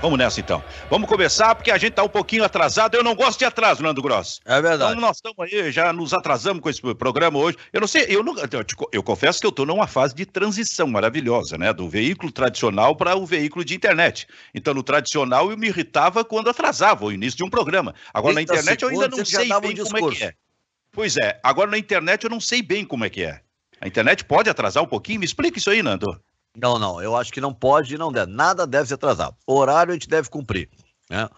Vamos nessa então. Vamos começar porque a gente tá um pouquinho atrasado. Eu não gosto de atraso, Nando Gross. É verdade. Então nós estamos aí, já nos atrasamos com esse programa hoje. Eu não sei, eu, não, eu, te- eu confesso que eu estou numa fase de transição maravilhosa, né? Do veículo tradicional para o veículo de internet. Então, no tradicional, eu me irritava quando atrasava o início de um programa. Agora, na 30 internet, eu ainda não sei dava um bem como é que é. Pois é, agora na internet eu não sei bem como é que é. A internet pode atrasar um pouquinho? Me explica isso aí, Nando. Não, não, eu acho que não pode e não deve. Nada deve se atrasar. Horário a gente deve cumprir. Né?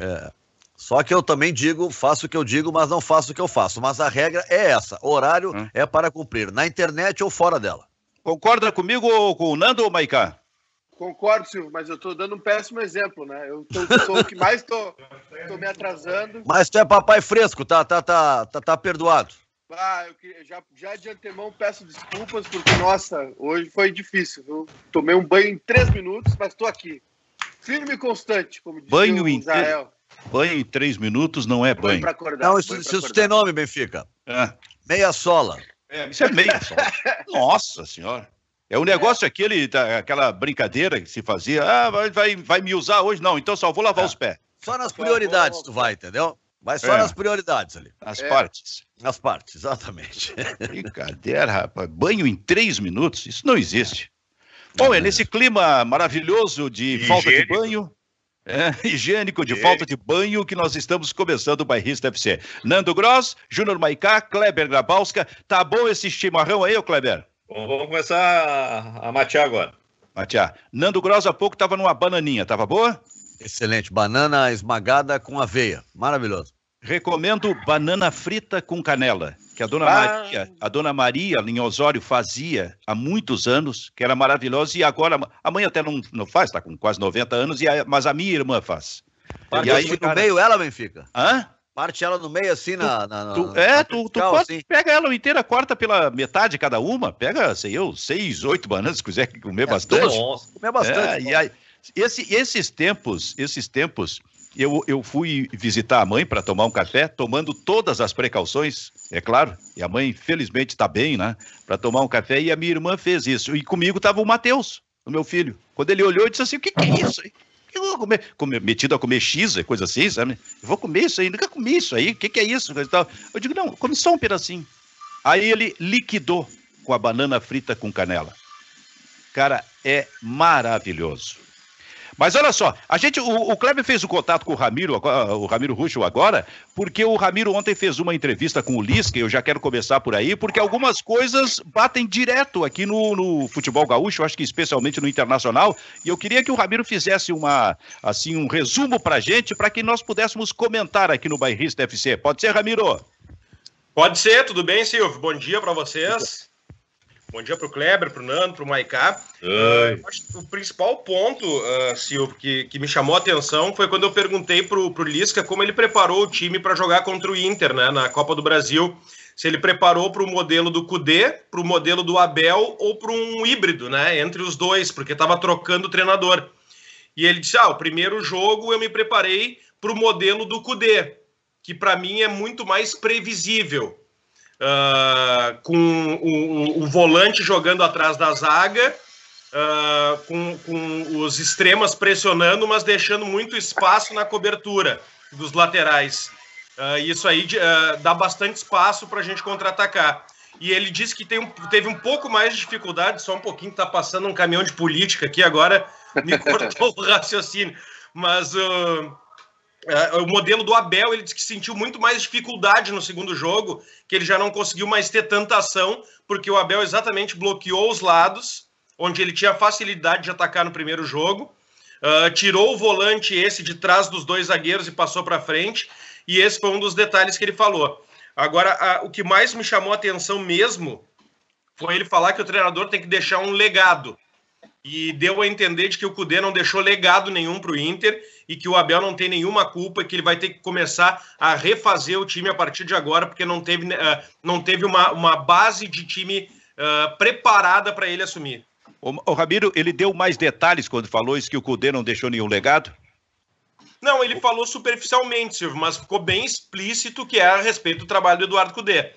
É. Só que eu também digo, faço o que eu digo, mas não faço o que eu faço. Mas a regra é essa: horário Hum. é para cumprir, na internet ou fora dela. Concorda comigo ou com o Nando ou Maicá? Concordo, Silvio, mas eu tô dando um péssimo exemplo, né? Eu tô, sou o que mais tô, tô me atrasando. Mas tu é papai fresco, tá, tá, tá, tá, tá perdoado. Ah, eu queria- já, já de antemão peço desculpas, porque, nossa, hoje foi difícil, viu? Tomei um banho em três minutos, mas tô aqui. Firme e constante, como dizia Banho o em Israel. Banho em três minutos não é Banho banho. acordar. Não, banho isso, pra isso acordar. tem nome, Benfica. É. Meia sola. É, isso é meio só. Nossa senhora. É o negócio aquele, da- aquela brincadeira que se fazia. Ah, vai, vai, vai me usar hoje? Não, então só vou lavar É. os pés. Só nas prioridades tu vai, entendeu? Vai só É. nas prioridades ali. As É. partes. Nas partes, exatamente. Brincadeira, rapaz. Banho em três minutos? Isso não existe. Bom, é nesse clima maravilhoso de falta de Higiênico. banho. É, higiênico de Higiênico. falta de banho que nós estamos começando o Bairrista FC. Nando Gross, Júnior Maicá, Kleber Grabowska. Tá bom esse chimarrão aí, ô Kleber? Bom, vamos começar a, matear agora. Matiá. Nando Gross há pouco tava numa bananinha, tava boa? Excelente. Banana esmagada com aveia. Maravilhoso. Recomendo banana frita com canela, que a dona Ah. Maria, a dona Maria em Osório fazia há muitos anos, que era maravilhosa e agora a mãe até não, não faz, tá com quase 90 anos, e a- mas a minha irmã faz. Parte E aí, assim no cara- meio ela, Benfica. Hã? Parte ela no meio assim na. na- na- Tu- na é, tu, tu vertical, pode, assim. pega ela inteira, corta pela metade cada uma, pega, sei eu, seis, oito bananas, se quiser comer bastante. Nossa. Comer bastante. É, e aí, esse- esses tempos, esses tempos, eu, eu fui visitar a mãe para tomar um café, tomando todas as precauções, é claro. E a mãe, felizmente, está bem, né? Para tomar um café. E a minha irmã fez isso. E comigo estava o Matheus, o meu filho. Quando ele olhou, ele disse assim: O que, que é isso aí? Eu vou comer, comer, metido a comer X, é coisa assim, sabe? Eu vou comer isso aí, nunca comi isso aí, o que, que é isso? Eu digo, não, come só um pedacinho. Aí ele liquidou com a banana frita com canela. Cara, é maravilhoso. Mas olha só, a gente, o, o Kleber fez o contato com o Ramiro, o Ramiro Ruxo agora, porque o Ramiro ontem fez uma entrevista com o Lisca, eu já quero começar por aí, porque algumas coisas batem direto aqui no, no futebol gaúcho, acho que especialmente no internacional, e eu queria que o Ramiro fizesse uma, assim, um resumo pra gente, para que nós pudéssemos comentar aqui no Bairrista FC. Pode ser, Ramiro? Pode ser, tudo bem, Silvio? Bom dia para vocês. Bom dia para o Kleber, para o Nando, para o Maiká. Que o principal ponto, ah, Silvio, que, que me chamou a atenção foi quando eu perguntei para o Lisca como ele preparou o time para jogar contra o Inter né, na Copa do Brasil. Se ele preparou para o modelo do Cudê, para o modelo do Abel ou para um híbrido, né? Entre os dois, porque estava trocando o treinador. E ele disse: Ah, o primeiro jogo eu me preparei para o modelo do Cudê, que para mim é muito mais previsível. Ah, com o, o- o volante jogando atrás da zaga, ah, com, com os extremas pressionando, mas deixando muito espaço na cobertura dos laterais. Ah, isso aí ah, dá bastante espaço para a gente contra-atacar. E ele disse que tem um- teve um pouco mais de dificuldade, só um pouquinho, tá passando um caminhão de política aqui agora, me cortou o raciocínio. Mas é, o modelo do Abel, ele disse que sentiu muito mais dificuldade no segundo jogo, que ele já não conseguiu mais ter tanta ação, porque o Abel exatamente bloqueou os lados, onde ele tinha facilidade de atacar no primeiro jogo, ah, tirou o volante esse de trás dos dois zagueiros e passou para frente, e esse foi um dos detalhes que ele falou. Agora, o que mais me chamou a atenção mesmo foi ele falar que o treinador tem que deixar um legado. E deu a entender de que o Cudê não deixou legado nenhum para o Inter e que o Abel não tem nenhuma culpa, que ele vai ter que começar a refazer o time a partir de agora, porque não teve, ah, não teve uma, uma base de time ah, preparada para ele assumir. O, o Ramiro, ele deu mais detalhes quando falou isso que o Cudê não deixou nenhum legado? Não, ele falou superficialmente, Silvio, mas ficou bem explícito que é a respeito do trabalho do Eduardo Cudê.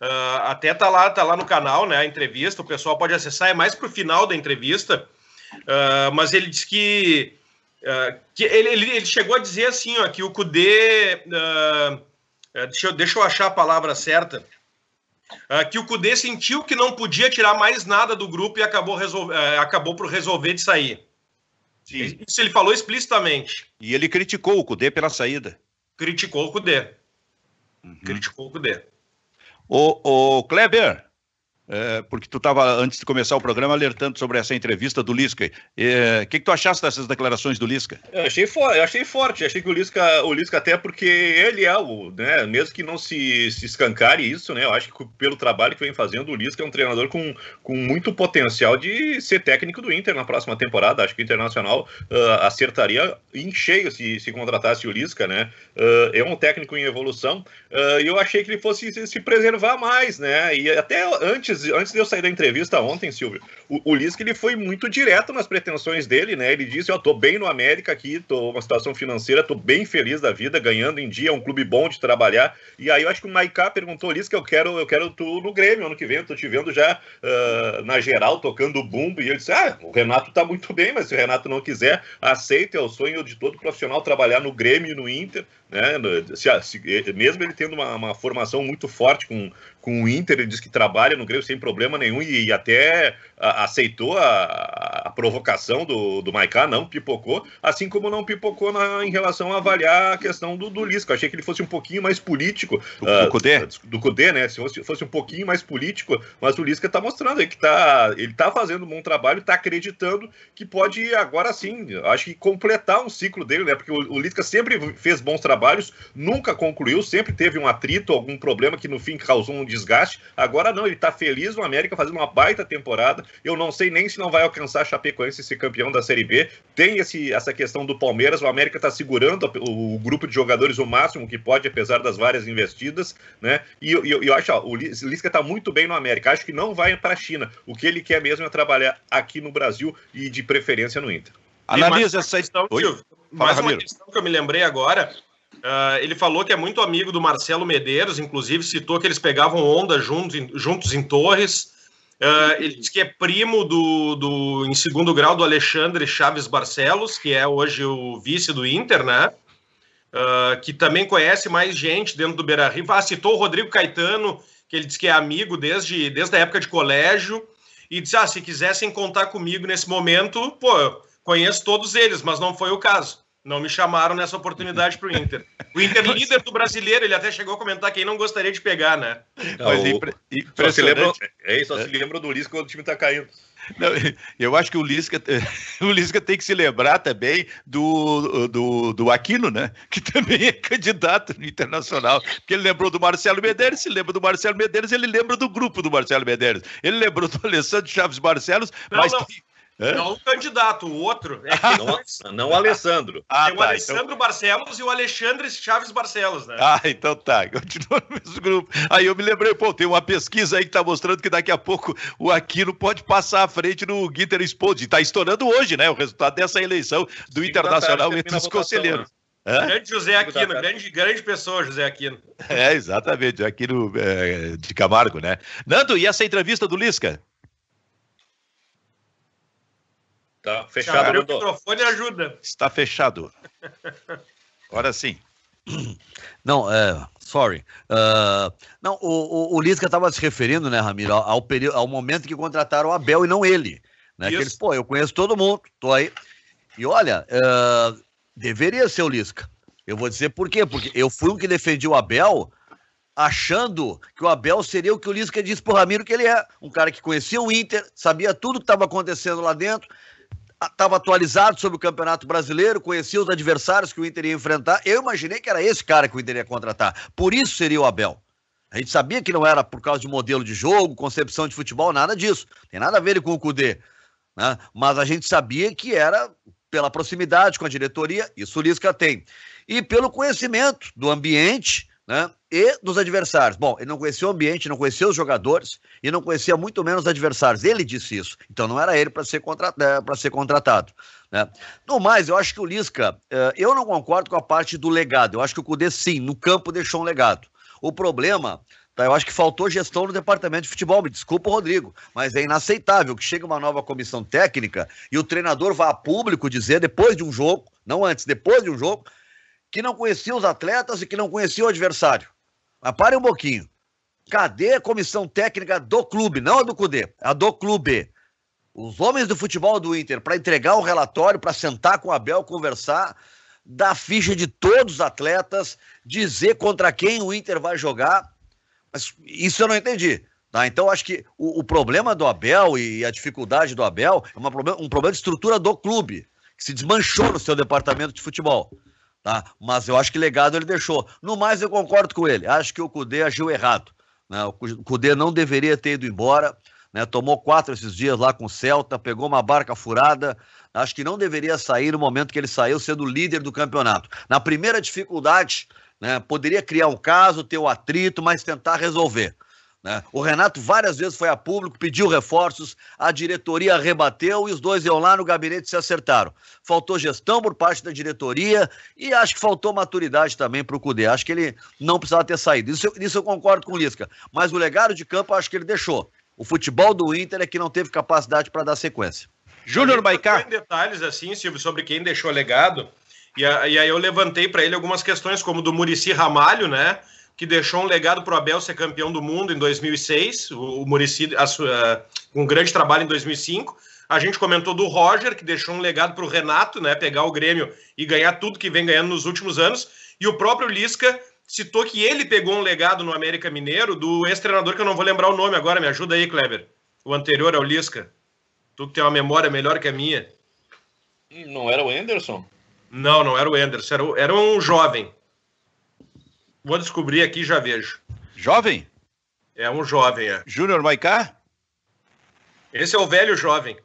Ah, até tá lá, tá lá no canal, né, a entrevista, o pessoal pode acessar, é mais pro final da entrevista, Ah, mas ele disse que Uh, que ele, ele, chegou a dizer assim, ó, que o Cudê. Uh, deixa, eu, deixa eu achar a palavra certa. Uh, que o Cudê sentiu que não podia tirar mais nada do grupo e acabou, resolve, acabou por resolver de sair. Sim. Isso ele falou explicitamente. E ele criticou o Cudê pela saída. Criticou o Cudê. Uhum. Criticou o Cudê. O, o Kleber, é, porque tu estava, antes de começar o programa, alertando sobre essa entrevista do Lisca. O é, que, que tu achaste dessas declarações do Lisca? Eu achei, for, eu achei forte, achei que o Lisca, o Lisca até porque ele é o, né, mesmo que não se, se escancare isso, né, eu acho que pelo trabalho que vem fazendo, o Lisca é um treinador com, com muito potencial de ser técnico do Inter na próxima temporada, acho que o Internacional uh, acertaria em cheio se, se contratasse o Lisca, né, uh, é um técnico em evolução, uh, e eu achei que ele fosse se, se preservar mais, né, e até antes antes, antes de eu sair da entrevista ontem, Silvio, o, o Lisca ele foi muito direto nas pretensões dele, né? Ele disse: Ó, oh, tô bem no América aqui, tô uma situação financeira, tô bem feliz da vida, ganhando em dia, é um clube bom de trabalhar. E aí eu acho que o Maiká perguntou: Lisca, eu quero, eu quero tu no Grêmio ano que vem, tô te vendo já uh, na geral tocando bumbo. E ele disse: Ah, o Renato tá muito bem, mas se o Renato não quiser, aceita, é o sonho de todo profissional trabalhar no Grêmio e no Inter. Né? Se, se, mesmo ele tendo uma, uma, formação muito forte com, com o Inter, ele diz que trabalha no Grêmio sem problema nenhum e, e até a, aceitou a, a, provocação do, do Maiká, não pipocou, assim como não pipocou na, em relação a avaliar a questão do, do Lisca. Achei que ele fosse um pouquinho mais político. Do, uh, do Cudê? Do Cudê, né? Se fosse, fosse um pouquinho mais político, mas o Lisca está mostrando aí que tá, ele está fazendo um bom trabalho, está acreditando que pode agora sim, acho que completar um ciclo dele, né? Porque o, o Lisca sempre fez bons trabalhos trabalhos, nunca concluiu, sempre teve um atrito, algum problema que no fim causou um desgaste. Agora não, ele está feliz no América fazendo uma baita temporada. Eu não sei nem se não vai alcançar a Chapecoense ser campeão da Série B. Tem esse, essa questão do Palmeiras, o América está segurando o, o, grupo de jogadores o máximo que pode, apesar das várias investidas, né? E eu, eu, eu acho, ó, o Lisca está muito bem no América. Acho que não vai para a China. O que ele quer mesmo é trabalhar aqui no Brasil e de preferência no Inter. Analisa essa questão, mais uma questão que eu me lembrei agora. Uh, ele falou que é muito amigo do Marcelo Medeiros, inclusive citou que eles pegavam onda juntos em, juntos em Torres. Uh, ele diz que é primo do, do, em segundo grau, do Alexandre Chaves Barcelos, que é hoje o vice do Inter, né? Uh, que também conhece mais gente dentro do Beira Rio. Ah, citou o Rodrigo Caetano, que ele diz que é amigo desde, desde a época de colégio. E disse: ah, se quisessem contar comigo nesse momento, pô, conheço todos eles, mas não foi o caso. Não me chamaram nessa oportunidade para o Inter. O Inter líder do brasileiro, ele até chegou a comentar quem não gostaria de pegar, né? Não, Mas o... só se lembra, é, só é. se lembra do Lisca quando o time está caindo. Não, eu acho que o Lisca, o Lisca tem que se lembrar também do, do, do Aquino, né? Que também é candidato no internacional. Porque ele lembrou do Marcelo Medeiros, se lembra do Marcelo Medeiros, ele lembra do grupo do Marcelo Medeiros. Ele lembrou do Alessandro Chaves Barcelos, não, mas não. É? Não o candidato, o outro. É não, não o Alessandro. Ah, tem o tá, Alessandro então... Barcelos e o Alexandre Chaves Barcelos, né? Ah, então tá. Continua no mesmo grupo. Aí eu me lembrei, pô, tem uma pesquisa aí que tá mostrando que daqui a pouco o Aquino pode passar à frente no Guinter Exposed. Tá estourando hoje, né? O resultado dessa eleição do Internacional entre os conselheiros. Né? Grande José Aquino, grande, grande pessoa, José Aquino. É, exatamente, Aquino é, de Camargo, né? Nando, e essa entrevista do Lisca? Tá fechado. Abrir o microfone ajuda. Está fechado. Agora sim. Não, é, sorry. Uh, não, o, o, o Lisca estava se referindo, né, Ramiro, ao, período, ao momento que contrataram o Abel e não ele. Né? Que eles, pô, eu conheço todo mundo, tô aí. E olha, uh, deveria ser o Lisca. Eu vou dizer por quê? Porque eu fui um que defendi o Abel achando que o Abel seria o que o Lisca disse pro Ramiro que ele é. Um cara que conhecia o Inter, sabia tudo que estava acontecendo lá dentro, estava atualizado sobre o Campeonato Brasileiro, conhecia os adversários que o Inter ia enfrentar. Eu imaginei que era esse cara que o Inter ia contratar. Por isso seria o Abel. A gente sabia que não era por causa de modelo de jogo, concepção de futebol, nada disso. Tem nada a ver com o Cudê. Né? Mas a gente sabia que era pela proximidade com a diretoria, isso o Lisca tem. E pelo conhecimento do ambiente né? E dos adversários. Bom, ele não conhecia o ambiente, não conhecia os jogadores e não conhecia muito menos os adversários. Ele disse isso. Então não era ele para ser, contra... É, ser contratado. Né? No mais, eu acho que o Lisca, é, eu não concordo com a parte do legado. Eu acho que o Cudê, sim, no campo deixou um legado. O problema Tá, eu acho que faltou gestão no departamento de futebol. Me desculpa, Rodrigo, mas é inaceitável que chegue uma nova comissão técnica e o treinador vá a público dizer, depois de um jogo, não antes, depois de um jogo, que não conhecia os atletas e que não conhecia o adversário. Mas pare um pouquinho. Cadê a comissão técnica do clube? Não a do CUDE, a do clube. Os homens do futebol do Inter, para entregar o relatório, para sentar com o Abel, conversar, dar ficha de todos os atletas, dizer contra quem o Inter vai jogar mas isso eu não entendi. Tá? Então, acho que o, o, problema do Abel e a dificuldade do Abel é uma, um problema de estrutura do clube, que se desmanchou no seu departamento de futebol. Tá? Mas eu acho que legado ele deixou. No mais, eu concordo com ele. Acho que o Cudê agiu errado. Né? O Cudê não deveria ter ido embora. Né? Tomou quatro esses dias lá com o Celta, pegou uma barca furada. Acho que não deveria sair no momento que ele saiu, sendo líder do campeonato. Na primeira dificuldade, né? Poderia criar um caso, ter o um atrito, mas tentar resolver. Né? O Renato várias vezes foi a público, pediu reforços, a diretoria rebateu e os dois iam lá no gabinete e se acertaram. Faltou gestão por parte da diretoria e acho que faltou maturidade também para o Cudê. Acho que ele não precisava ter saído. Isso, isso eu concordo com o Lisca. Mas o legado de campo acho que ele deixou. O futebol do Inter é que não teve capacidade para dar sequência. Júnior Baicá. Em detalhes assim, Silvio, sobre quem deixou legado. E, a, e aí eu levantei para ele algumas questões, como do Murici Ramalho, né? Que deixou um legado para o Abel ser campeão do mundo em 2006, o, Murici com um grande trabalho em 2005. A gente comentou do Roger, que deixou um legado para o Renato, né? Pegar o Grêmio e ganhar tudo que vem ganhando nos últimos anos. E o próprio Lisca citou que ele pegou um legado no América Mineiro do ex-treinador, que eu não vou lembrar o nome agora, me ajuda aí, Kleber. O anterior ao Lisca. Tu que tem uma memória melhor que a minha. Não era o Anderson? Não, não era o Anderson, era, era um jovem. Vou descobrir aqui e já vejo. Jovem? É um jovem, é. Júnior Maicá? Esse é o velho jovem.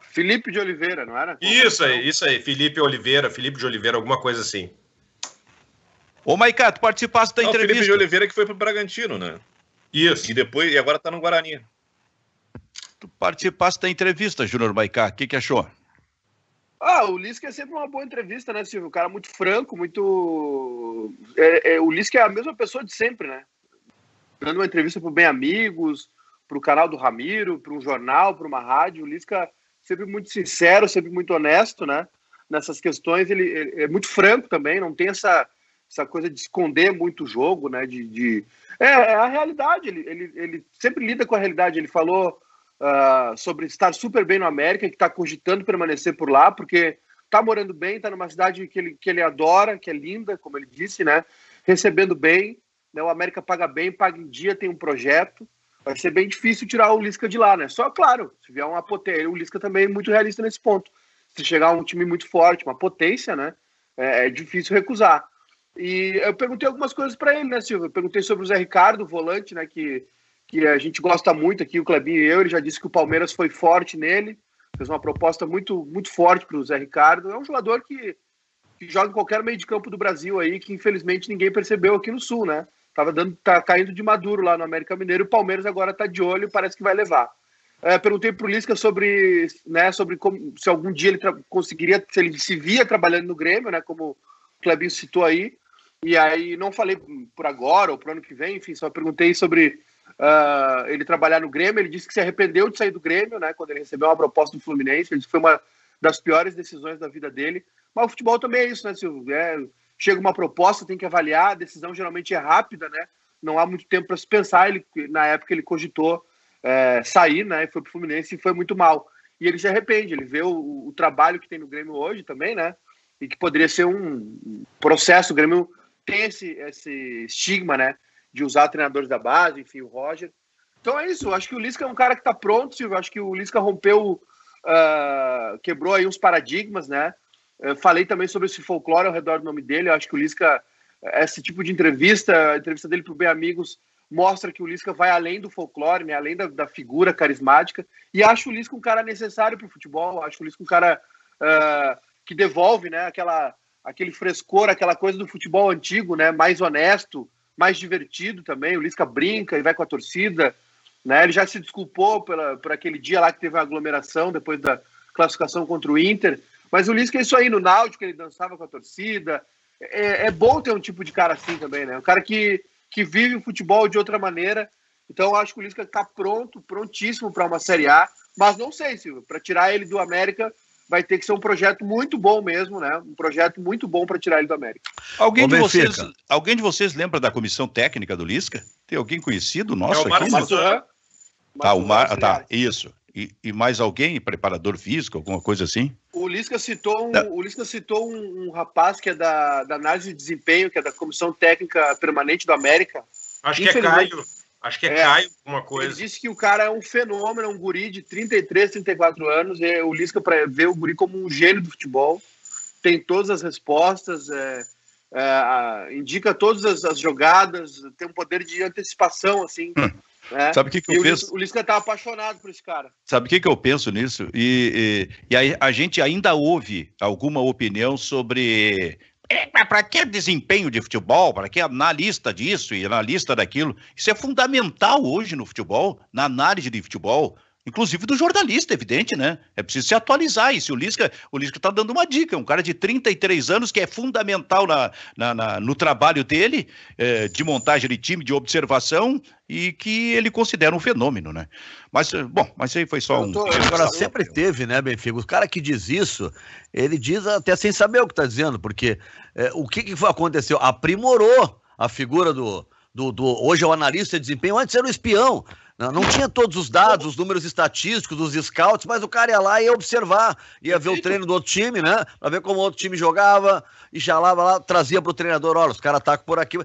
Felipe de Oliveira, não era? Isso aí, isso aí. Felipe Oliveira, Felipe de Oliveira, alguma coisa assim. Ô, Maicá, tu participaste da não, entrevista. Felipe de Oliveira que foi pro Bragantino, né? Isso. E depois, e agora tá no Guarani. Tu participaste da entrevista, Júnior Maicá. O que, que achou? Ah, o Lisca é sempre uma boa entrevista, né, Silvio? Um cara muito franco, muito. É, é, o Lisca é a mesma pessoa de sempre, né? Dando uma entrevista para Bem Amigos, para o canal do Ramiro, para um jornal, para uma rádio. O Lisca sempre muito sincero, sempre muito honesto, né? Nessas questões, ele, ele, é muito franco também, não tem essa, essa coisa de esconder muito o jogo, né? De, de... É, é a realidade, ele, ele, ele sempre lida com a realidade. Ele falou uh, sobre estar super bem no América, que está cogitando permanecer por lá, porque está morando bem, está numa cidade que ele, que ele adora, que é linda, como ele disse, né? Recebendo bem, né? o América paga bem, paga em dia, tem um projeto. Vai ser bem difícil tirar o Lisca de lá, né? Só, claro, se vier uma potência, o Lisca também é muito realista nesse ponto. Se chegar um time muito forte, uma potência, né? É, é difícil recusar. E eu perguntei algumas coisas para ele, né, Silvio? Eu perguntei sobre o Zé Ricardo, volante, né, que que a gente gosta muito aqui, o Clebinho e eu. Ele já disse que o Palmeiras foi forte nele, fez uma proposta muito, muito forte para o Zé Ricardo. É um jogador que, que joga em qualquer meio de campo do Brasil aí, que infelizmente ninguém percebeu aqui no Sul, né? Tava dando, tá caindo de maduro lá no América Mineiro. O Palmeiras agora está de olho, parece que vai levar. É, perguntei para o Lisca sobre, né, sobre como, se algum dia ele conseguiria, se ele se via trabalhando no Grêmio, né, como o Clebinho citou aí. E aí não falei por agora ou para o ano que vem, enfim, só perguntei sobre uh, ele trabalhar no Grêmio. Ele disse que se arrependeu de sair do Grêmio, né? Quando ele recebeu uma proposta do Fluminense. Ele disse que foi uma das piores decisões da vida dele. Mas o futebol também é isso, né, Silvio? É, chega uma proposta, tem que avaliar. A decisão geralmente é rápida, né? Não há muito tempo para se pensar. Ele, na época, ele cogitou é, sair, né? Foi para o Fluminense e foi muito mal. E ele se arrepende. Ele vê o, o, trabalho que tem no Grêmio hoje também, né? E que poderia ser um processo. O Grêmio tem esse, esse estigma, né? De usar treinadores da base, enfim, o Roger. Então é isso, acho que o Lisca é um cara que está pronto, Silvio. Acho que o Lisca rompeu, uh, quebrou aí uns paradigmas, né? Eu falei também sobre esse folclore ao redor do nome dele. Eu acho que o Lisca, esse tipo de entrevista, a entrevista dele para o Bem Amigos, mostra que o Lisca vai além do folclore, né? além da, da figura carismática. E acho o Lisca um cara necessário para o futebol. Acho o Lisca um cara uh, que devolve né? aquela, aquele frescor, aquela coisa do futebol antigo, né? mais honesto, mais divertido também. O Lisca brinca e vai com a torcida. Né? Ele já se desculpou pela, por aquele dia lá que teve uma aglomeração depois da classificação contra o Inter. Mas o Lisca é isso aí, no Náutico ele dançava com a torcida. É, é bom ter um tipo de cara assim também, né? Um cara que, que vive o futebol de outra maneira. Então, eu acho que o Lisca está pronto, prontíssimo para uma Série A. Mas não sei, Silvio, para tirar ele do América vai ter que ser um projeto muito bom mesmo, né? Um projeto muito bom para tirar ele do América. Alguém de, vocês, alguém de vocês lembra da comissão técnica do Lisca? Tem alguém conhecido nosso é o aqui? Março, Tá, o Mar... tá, isso. E, e, mais alguém, preparador físico, alguma coisa assim? O Lisca citou um, o Lisca citou um, um, rapaz que é da, da análise de desempenho, que é da Comissão Técnica Permanente do América. Acho que é Caio. Acho que é, é Caio alguma coisa. Ele disse que o cara é um fenômeno, um guri de 33, 34 anos. E o Lisca, para ver o guri como um gênio do futebol, tem todas as respostas, é, é, indica todas as, as, jogadas, tem um poder de antecipação, assim. Hum. É. Sabe o que, que eu penso? O Lisca tá apaixonado por esse cara. Sabe o que, que eu penso nisso? E, e, e a, a gente ainda ouve alguma opinião sobre para que desempenho de futebol? Para que analista disso e analista daquilo? Isso é fundamental hoje no futebol, na análise de futebol. Inclusive do jornalista, evidente, né? É preciso se atualizar. Se o Lisca, o Lisca está dando uma dica, um cara de 33 anos que é fundamental na, na, na no trabalho dele, é, de montagem de time, de observação, e que ele considera um fenômeno, né? Mas, bom, mas aí foi só um. Tô, agora, sempre teve, né, Benfica? O cara que diz isso, ele diz até sem saber o que está dizendo, porque é, o que, que aconteceu? Aprimorou a figura do, do, do. Hoje é o analista de desempenho, antes era o espião. Não, não, tinha todos os dados, os números estatísticos dos scouts, mas o cara ia lá e ia observar, ia ver o treino do outro time, né? Pra ver como o outro time jogava, e já lá, lá trazia pro treinador, olha, os caras atacam por aqui.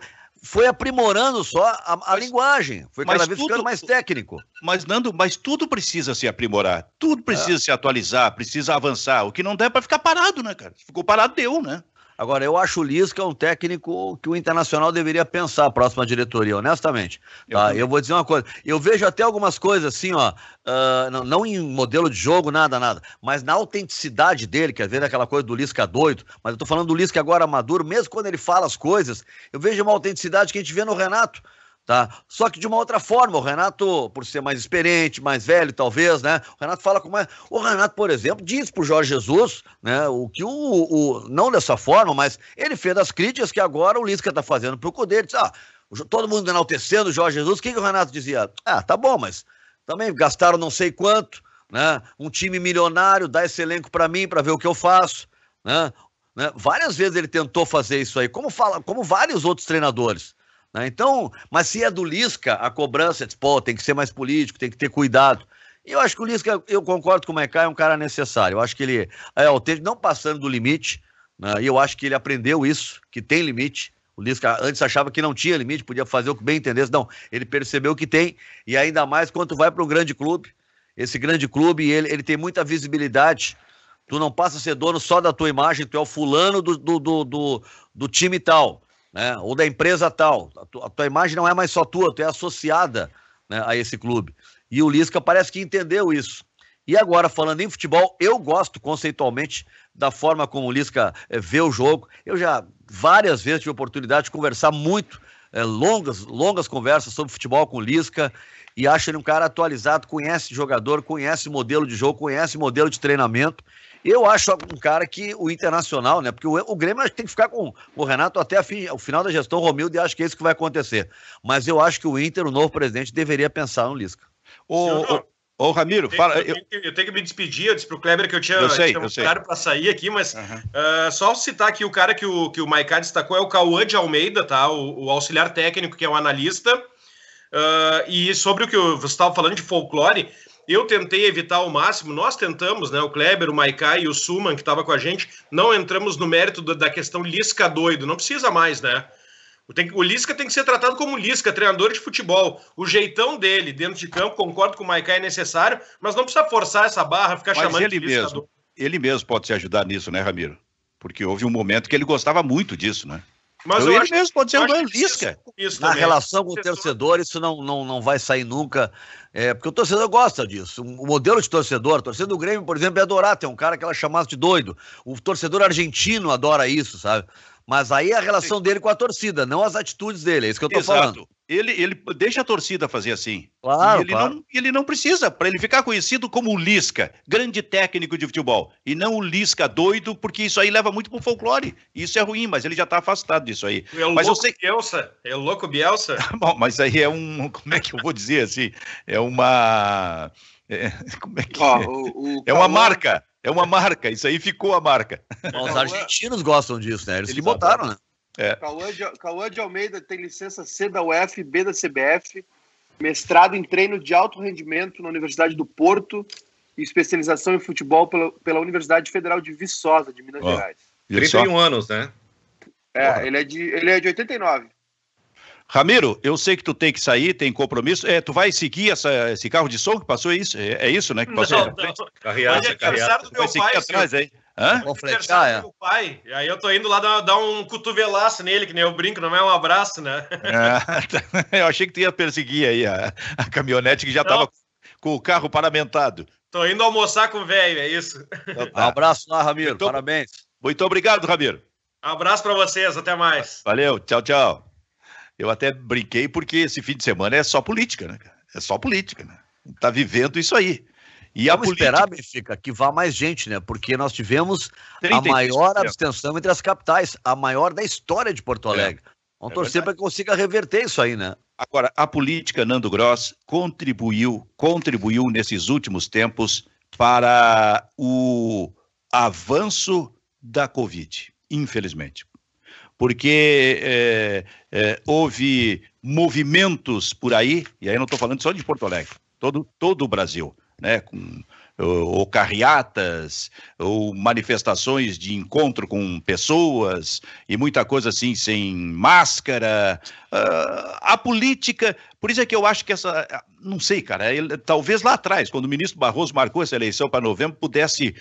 Foi aprimorando só a, a mas, linguagem, foi cada vez tudo, ficando mais técnico. Mas, Nando, mas tudo precisa se aprimorar, tudo precisa é. se atualizar, precisa avançar. O que não der é pra ficar parado, né, cara? ficou parado, deu, né? Agora, eu acho o Lisca um técnico que o Internacional deveria pensar, a próxima diretoria, honestamente. Tá? Eu, eu vou dizer uma coisa. Eu vejo até algumas coisas assim, ó. Uh, não, não, em modelo de jogo, nada, nada. Mas na autenticidade dele, quer ver aquela coisa do Lisca doido. Mas eu tô falando do Lisca agora maduro, mesmo quando ele fala as coisas, eu vejo uma autenticidade que a gente vê no Renato tá? Só que de uma outra forma, o Renato, por ser mais experiente, mais velho, talvez, né? O Renato fala como é. O Renato, por exemplo, diz pro Jorge Jesus, né? O que o, o não dessa forma, mas ele fez as críticas que agora o Lisca tá fazendo pro Cudê. Disse, ah, todo mundo enaltecendo o Jorge Jesus. O que, que o Renato dizia? Ah, tá bom, mas também gastaram não sei quanto, né? Um time milionário, dá esse elenco para mim para ver o que eu faço, né? né? Várias vezes ele tentou fazer isso aí, como fala, como vários outros treinadores. Né? Então, mas se é do Lisca, a cobrança, diz, pô, tem que ser mais político, tem que ter cuidado. E eu acho que o Lisca, eu concordo com o Maicá, é um cara necessário. Eu acho que ele é autêntico, não passando do limite, né? e eu acho que ele aprendeu isso, que tem limite. O Lisca antes achava que não tinha limite, podia fazer o que bem entendesse. Não, ele percebeu que tem, e ainda mais quando vai para um grande clube. Esse grande clube, ele, ele tem muita visibilidade. Tu não passa a ser dono só da tua imagem, tu é o fulano do, do, do, do, do time tal né? ou da empresa tal. A tua, a tua, imagem não é mais só tua, tu é associada né, a esse clube. E o Lisca parece que entendeu isso. E agora, falando em futebol, eu gosto conceitualmente da forma como o Lisca é, vê o jogo. Eu já várias vezes tive oportunidade de conversar muito, é, longas, longas conversas sobre futebol com o Lisca, e acho ele um cara atualizado, conhece jogador, conhece modelo de jogo, conhece modelo de treinamento, eu acho um cara que o Internacional, né? Porque o, o Grêmio acho que tem que ficar com o Renato até fim, o final da gestão Romildo e acho que é isso que vai acontecer. Mas eu acho que o Inter, o novo presidente, deveria pensar no Lisca. Ô, ô, Ramiro, eu fala. Eu, eu, eu, tenho que me despedir, eu disse pro Kleber que eu tinha, eu sei, tinha um cara para sair aqui, mas uhum. uh, só citar aqui o cara que o, que o Maicá destacou é o Cauã de Almeida, tá? O, o auxiliar técnico, que é um analista. Uh, e sobre o que você estava falando de folclore, eu tentei evitar ao máximo, nós tentamos, né? O Kleber, o Maikai e o Suman, que estava com a gente, não entramos no mérito da questão Lisca doido, não precisa mais, né? O, Lisca tem que ser tratado como Lisca, treinador de futebol. O jeitão dele dentro de campo, concordo com o Maikai, é necessário, mas não precisa forçar essa barra, ficar mas chamando ele de Lisca mesmo, Ele mesmo pode se ajudar nisso, né, Ramiro? Porque houve um momento que ele gostava muito disso, né? Mas então, ele acho, mesmo pode ser um Lisca. Na relação com o torcedor, isso não, não, não vai sair nunca. É, porque o torcedor gosta disso. O modelo de torcedor, o torcedor do Grêmio, por exemplo, é adorar. Tem um cara que ela chamasse de doido. O torcedor argentino adora isso, sabe? Mas aí é a relação dele com a torcida, não as atitudes dele, é isso que eu tô Exato. falando. Ele, ele deixa a torcida fazer assim. Claro, E ele, claro. não, ele não precisa, para ele ficar conhecido como o Lisca, grande técnico de futebol, e não o Lisca doido, porque isso aí leva muito pro folclore. Isso é ruim, mas ele já tá afastado disso aí. É o Mas eu louco sei- Bielsa. É o louco Bielsa. Bom, mas aí é um. Como é que eu vou dizer assim? É uma. é- como é que Ó, é? o, o É uma Cauã- marca. É uma marca. Isso aí ficou a marca. Os argentinos gostam disso, né? Eles, que Eles botaram, né? Cauã de, Cauã de Almeida tem licença C da UF, B da CBF, mestrado em treino de alto rendimento na Universidade do Porto e especialização em futebol pela, pela Universidade Federal de Viçosa, de Minas Ó. Gerais. Viu só? 31 anos, né? É, ele é, de, ele é de 89. Ramiro, eu sei que tu tem que sair, tem compromisso. É, tu vai seguir essa- esse carro de som que passou isso? É, é isso, né? Que passou Não, não. Carreata, é aniversário carreata. vai meu seguir pai, atrás senhor. Aí. Hã? Aniversário é. do meu pai. E aí eu tô indo lá dar, dar um cotovelaço nele, que nem eu brinco, não é um abraço, né? Tá. eu achei que tu ia perseguir aí a, a caminhonete que já Não. estava com o carro paramentado. Tô indo almoçar com o velho, é isso. Então Um tá. abraço lá, Ramiro. Então- Parabéns. Muito obrigado, Ramiro. Um abraço pra vocês, até mais. Valeu, tchau, tchau. Eu até brinquei porque esse fim de semana é só política, né? É só política, né? Tá vivendo isso aí. E a Vamos política. esperar, Benfica, que vá mais gente, né? Porque nós tivemos a 33%. maior abstenção entre as capitais, a maior da história de Porto Alegre. Vamos É torcer para que consiga reverter isso aí, né? Agora, a política Nando Gross contribuiu, contribuiu nesses últimos tempos para o avanço da Covid, infelizmente. Porque é, é, houve movimentos por aí, e aí não estou falando só de Porto Alegre, todo, todo o Brasil, né? Com, ou, ou carreatas, ou manifestações de encontro com pessoas, e muita coisa assim, sem máscara. Ah, a política, por isso é que eu acho que essa, não sei, cara, ele- talvez lá atrás, quando o ministro Barroso marcou essa eleição para novembro, pudesse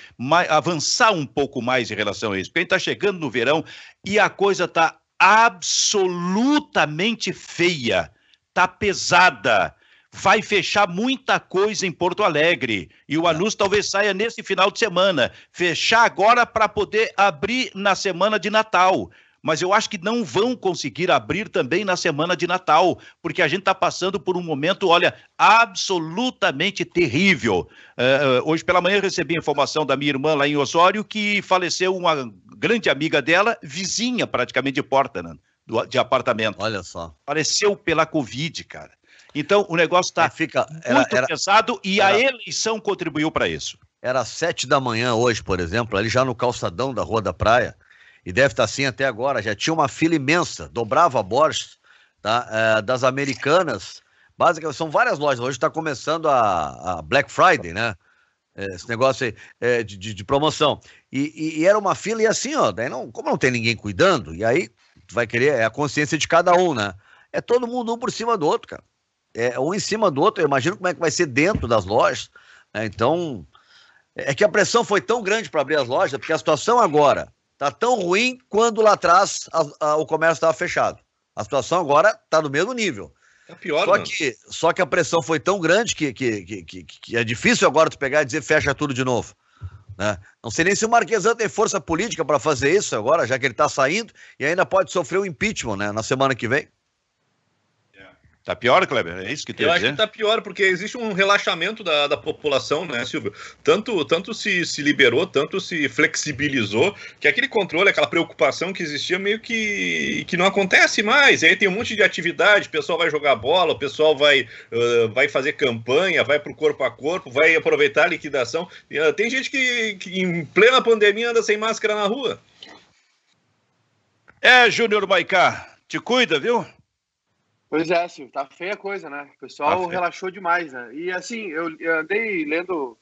avançar um pouco mais em relação a isso, porque a gente está chegando no verão e a coisa está absolutamente feia, está pesada. Vai fechar muita coisa em Porto Alegre. E o anúncio talvez saia nesse final de semana. Fechar agora para poder abrir na semana de Natal. Mas eu acho que não vão conseguir abrir também na semana de Natal, porque a gente está passando por um momento, olha, absolutamente terrível. Eh, hoje pela manhã eu recebi a informação da minha irmã lá em Osório que faleceu uma grande amiga dela, vizinha praticamente de porta, né, do- de apartamento. Olha só. Faleceu pela Covid, cara. Então o negócio está era, muito era, pesado e a era- eleição contribuiu para isso. era sete da manhã hoje, por exemplo, ali já no calçadão da Rua da Praia, e deve estar assim até agora, já tinha uma fila imensa, dobrava a Borges, tá? É, das americanas, basicamente, são várias lojas, hoje está começando a, a Black Friday, né? É, Esse negócio aí é, de, de- de promoção. E, e- e era uma fila, e assim, ó, daí não, como não tem ninguém cuidando, e aí tu vai querer, é a consciência de cada um, né? É todo mundo um por cima do outro, cara. É um em cima do outro, eu imagino como é que vai ser dentro das lojas, né? Então, é que a pressão foi tão grande para abrir as lojas, porque a situação agora tá tão ruim quando lá atrás a- a- o comércio estava fechado. A situação agora está no mesmo nível. Tá pior, Só mano. que, só que a pressão foi tão grande que, que, que, que- que é difícil agora tu pegar e dizer fecha tudo de novo. Né? Não sei nem se o Marquesan tem força política para fazer isso agora, já que ele está saindo e ainda pode sofrer o impeachment né, na semana que vem. Tá pior, Kleber? É isso que tu Eu acho dizer? que tá pior, porque existe um relaxamento da, da população, né, Silvio? Tanto, tanto se, se liberou, tanto se flexibilizou, que aquele controle, aquela preocupação que existia, meio que, que não acontece mais. E aí tem um monte de atividade, o pessoal vai jogar bola, o pessoal vai, ah, vai fazer campanha, vai pro corpo a corpo, vai aproveitar a liquidação. E, ah, tem gente que, que em plena pandemia anda sem máscara na rua. É, Júnior Maicá, te cuida, viu? Pois é, Silvio, tá feia a coisa, né? O pessoal Tá relaxou demais, né? E assim, eu, eu andei lendo.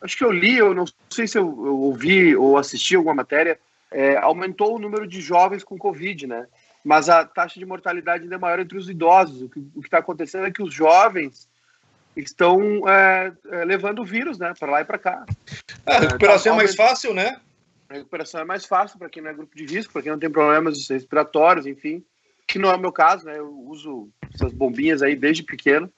Acho que eu li, eu não sei se eu, eu ouvi ou assisti alguma matéria. é, aumentou o número de jovens com Covid, né? Mas a taxa de mortalidade ainda é maior entre os idosos. O que está acontecendo é que os jovens estão é, é, levando o vírus, né? Para lá e para cá. A recuperação tá é mais fácil, né? A recuperação é mais fácil para quem não é grupo de risco, para quem não tem problemas respiratórios, enfim, que não é o meu caso, né? Eu uso essas bombinhas aí desde pequeno.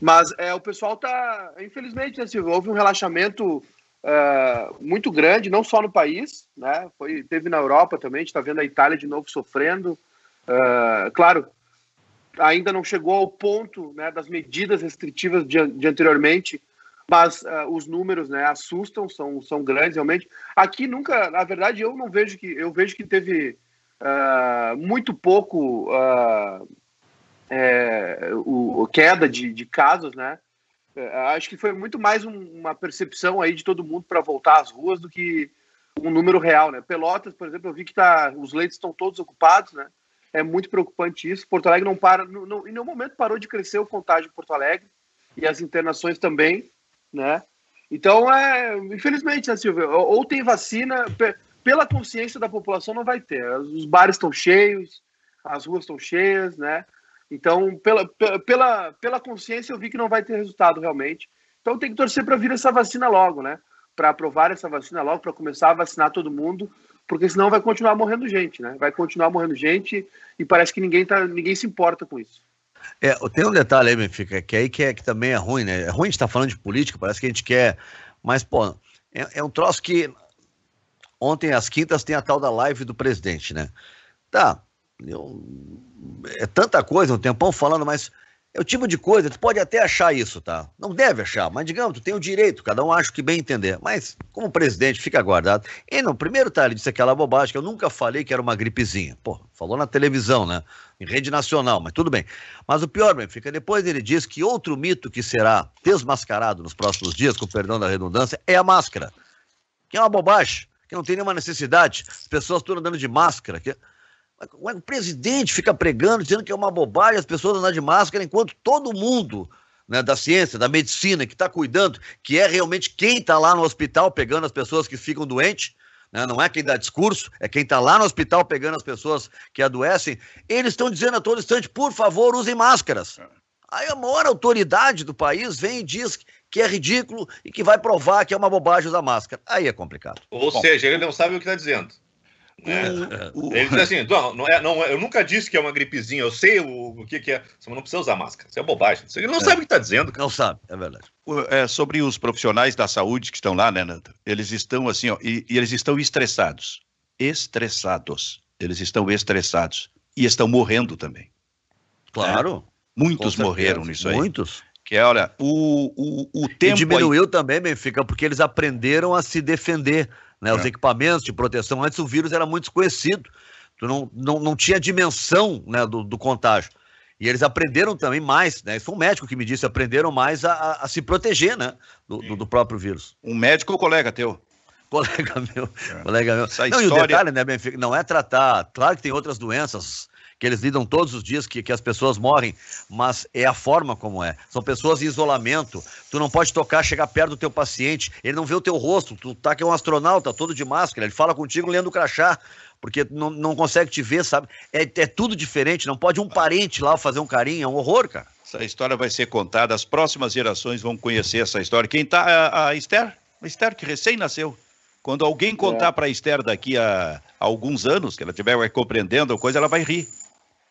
Mas é, o pessoal tá, infelizmente, né, Silvio, houve um relaxamento uh, muito grande, não só no país, né? Foi, teve na Europa também, a gente está vendo a Itália de novo sofrendo. Uh, claro, ainda não chegou ao ponto né, das medidas restritivas de, de anteriormente, mas uh, os números né, assustam, são, são grandes realmente. Aqui nunca, na verdade, eu não vejo que eu vejo que teve muito pouco é, o, queda de, de casos, né? É, acho que foi muito mais um, uma percepção aí de todo mundo para voltar às ruas do que um número real, né? Pelotas, por exemplo, eu vi que tá, os leitos estão todos ocupados, né? É muito preocupante isso. Porto Alegre não para, não, em nenhum momento parou de crescer o contágio em Porto Alegre e as internações também, né? Então, é, infelizmente, né, Silvio? Ou, ou tem vacina, pela consciência da população não vai ter. Os bares estão cheios, as ruas estão cheias, né? Então, pela, pela, pela consciência, eu vi que não vai ter resultado realmente. Então, tem que torcer para vir essa vacina logo, né? Para aprovar essa vacina logo, para começar a vacinar todo mundo, porque senão vai continuar morrendo gente, né? Vai continuar morrendo gente e parece que ninguém, tá, ninguém se importa com isso. É, tem um detalhe aí, Benfica, que aí que, é, que também é ruim, né? É ruim a gente estar tá falando de política, parece que a gente quer. Mas, pô, é, é um troço que. Ontem, às quintas, tem a tal da live do presidente, né? Tá, eu, é tanta coisa, um tempão falando, mas é o tipo de coisa, tu pode até achar isso, tá? Não deve achar, mas digamos, tu tem o direito, cada um acha que bem entender. Mas, como presidente, fica guardado. E no primeiro tá, ele disse aquela bobagem que eu nunca falei que era uma gripezinha. Pô, falou na televisão, né? Em rede nacional, mas tudo bem. Mas o pior, fica depois ele diz que outro mito que será desmascarado nos próximos dias, com perdão da redundância, é a máscara. Que é uma bobagem, que não tem nenhuma necessidade. As pessoas estão andando de máscara. Que... O presidente fica pregando, dizendo que é uma bobagem as pessoas andar de máscara, enquanto todo mundo né, da ciência, da medicina, que está cuidando, que é realmente quem está lá no hospital pegando as pessoas que ficam doentes, né, não é quem dá discurso, é quem está lá no hospital pegando as pessoas que adoecem, eles estão dizendo a todo instante, por favor, usem máscaras. É. Aí a maior autoridade do país vem e diz que é ridículo e que vai provar que é uma bobagem usar máscara. Aí é complicado. Ou Bom, seja, ele não sabe o que está dizendo. É. O... Ele diz assim: não, não, é, não, eu nunca disse que é uma gripezinha, eu sei o, o que, que é. Você não precisa usar máscara. Isso é bobagem. Ele não é. sabe o que está dizendo. Não sabe, é verdade. É, sobre os profissionais da saúde que estão lá, né, Nando? Eles estão assim, ó, e, e eles estão estressados. Estressados. Eles estão estressados. E estão morrendo também. Claro. É. Muitos morreram nisso aí. Muitos. Que é, olha, o, o, o tempo. E diminuiu aí... também, Benfica, porque eles aprenderam a se defender né? É. Os equipamentos de proteção. Antes o vírus era muito desconhecido, tu não, não, não tinha dimensão né, do, do contágio. E eles aprenderam também mais, né? Foi um médico que me disse, aprenderam mais a, a, a se proteger, né? Do, do, do, próprio vírus. Um médico ou colega teu? Colega meu, é. colega meu. Essa não, história... e o detalhe, né, Benfica, não é tratar, claro que tem outras doenças que eles lidam todos os dias, que, que as pessoas morrem, mas é a forma como é. São pessoas em isolamento, tu não pode tocar, chegar perto do teu paciente, ele não vê o teu rosto, tu tá que é um astronauta, todo de máscara, ele fala contigo lendo o crachá, porque não, não consegue te ver, sabe? É, é tudo diferente, não pode um parente lá fazer um carinho, é um horror, cara. Essa história vai ser contada, as próximas gerações vão conhecer essa história. Quem tá, a, a Esther, a Esther que recém nasceu. Quando alguém contar é. para a Esther daqui a, a, alguns anos, que ela estiver compreendendo a coisa, ela vai rir.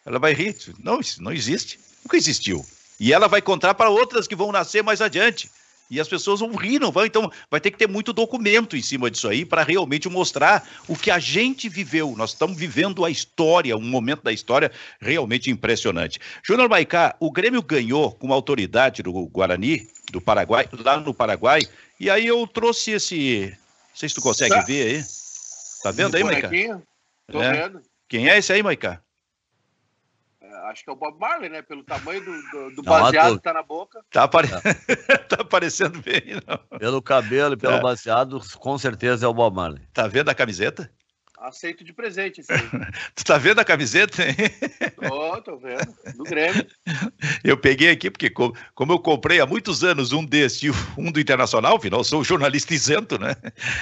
Ela vai rir. Não, isso não existe. Nunca existiu. E ela vai contar para outras que vão nascer mais adiante. E as pessoas vão rir, não vão? Então vai ter que ter muito documento em cima disso aí para realmente mostrar o que a gente viveu. Nós estamos vivendo a história, um momento da história realmente impressionante. Júnior Maicá, o Grêmio ganhou com autoridade do Guarani, do Paraguai, lá no Paraguai. E aí eu trouxe esse. Não sei se tu consegue tá. ver aí. Tá vendo aí, Maicá? Tô é. vendo. Quem é esse aí, Maicá? Acho que é o Bob Marley, né? Pelo tamanho do, do, do baseado que tá na boca. Tá, apare... tá aparecendo bem, não. Pelo cabelo e pelo é. baseado, com certeza é o Bob Marley. Tá vendo a camiseta? Aceito de presente. tu tá vendo a camiseta? Tô, tô vendo. Do Grêmio. Eu peguei aqui, porque como, como eu comprei há muitos anos um desse e um do Internacional, afinal, sou jornalista isento, né?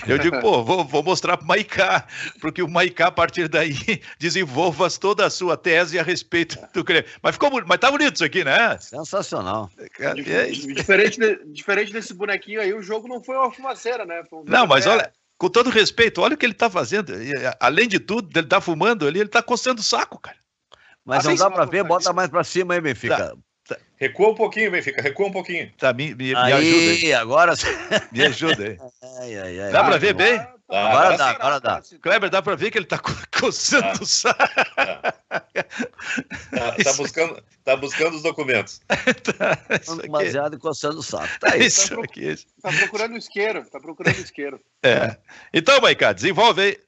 Eu digo, pô, vou, vou mostrar pro Maicá, porque o Maicá, a partir daí, desenvolva toda a sua tese a respeito do Grêmio. Mas ficou mas tá bonito isso aqui, né? Sensacional. É diferente, de, diferente desse bonequinho aí, o jogo não foi uma fumaceira, né? Um não, mas olha, com todo respeito, olha o que ele está fazendo. Além de tudo, ele está fumando ali, ele está coçando o saco, cara. Mas assim, não dá para ver, bota mais para cima aí, Benfica. Tá, tá. Recua um pouquinho, Benfica, recua um pouquinho. Tá, me, me, aí, me ajuda aí. agora Me ajuda aí. Ai, ai, ai. Dá pra ver bem? Ah, Agora agora dá, agora dá. Kleber, dá pra ver que ele tá co- coçando o saco. Tá, tá buscando, tá buscando os documentos. Aqui, Baseado e coçando o saco. Tá aí. isso aqui. Tá procurando o isqueiro, tá procurando o isqueiro. É. Então, Maicá, desenvolve aí.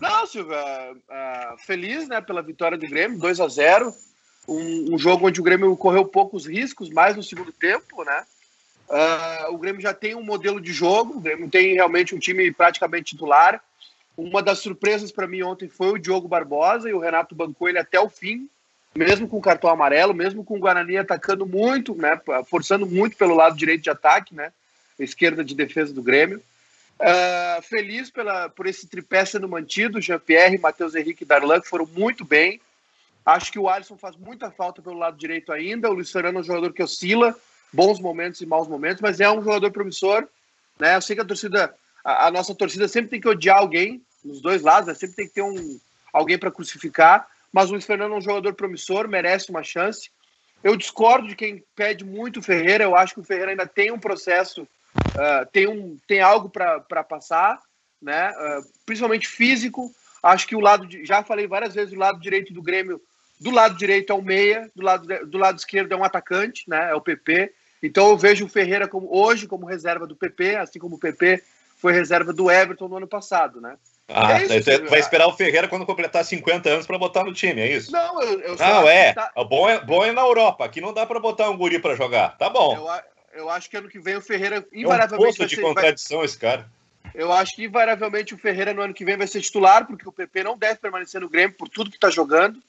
Não, Silvio, é, é, feliz né, pela vitória do Grêmio, 2 a 0 um, um jogo onde o Grêmio correu poucos riscos, mais no segundo tempo, né? Ah, o Grêmio já tem um modelo de jogo, o Grêmio tem realmente um time praticamente titular. Uma das surpresas para mim ontem foi o Diogo Barbosa e o Renato bancou ele até o fim, mesmo com o cartão amarelo, mesmo com o Guarani atacando muito, né, forçando muito pelo lado direito de ataque, né, esquerda de defesa do Grêmio. Uh, feliz pela, por esse tripé sendo mantido, Jean-Pierre, Matheus Henrique e Darlan, que foram muito bem. Acho que o Alisson faz muita falta pelo lado direito ainda. O Luiz é um jogador que oscila, bons momentos e maus momentos, mas é um jogador promissor. Né? Eu sei que a torcida, a, a nossa torcida sempre tem que odiar alguém, nos dois lados, né? sempre tem que ter um, alguém para crucificar. Mas o Luiz Fernando é um jogador promissor, merece uma chance. Eu discordo de quem pede muito o Ferreira. Eu acho que o Ferreira ainda tem um processo, uh, tem, um, tem algo para passar, né? Uh, principalmente físico. Acho que o lado, de, já falei várias vezes, o lado direito do Grêmio, do lado direito é o meia, do lado, do lado esquerdo é um atacante, né? É o PP. Então eu vejo o Ferreira como, hoje como reserva do PP, assim como o PP foi reserva do Everton no ano passado, né? Ah, É isso, Silvio. vai esperar o Ferreira quando completar 50 anos pra botar no time, é isso? Não, eu, eu só Não, é. tá- O Bom é. Bom é na Europa. Aqui não dá pra botar um guri pra jogar. Tá bom. eu, eu acho que ano que vem o Ferreira É um invariavelmente vai de ser, vai- contradição esse cara. Eu acho que invariavelmente o Ferreira no ano que vem vai ser titular, porque o PP não deve permanecer no Grêmio por tudo que está jogando.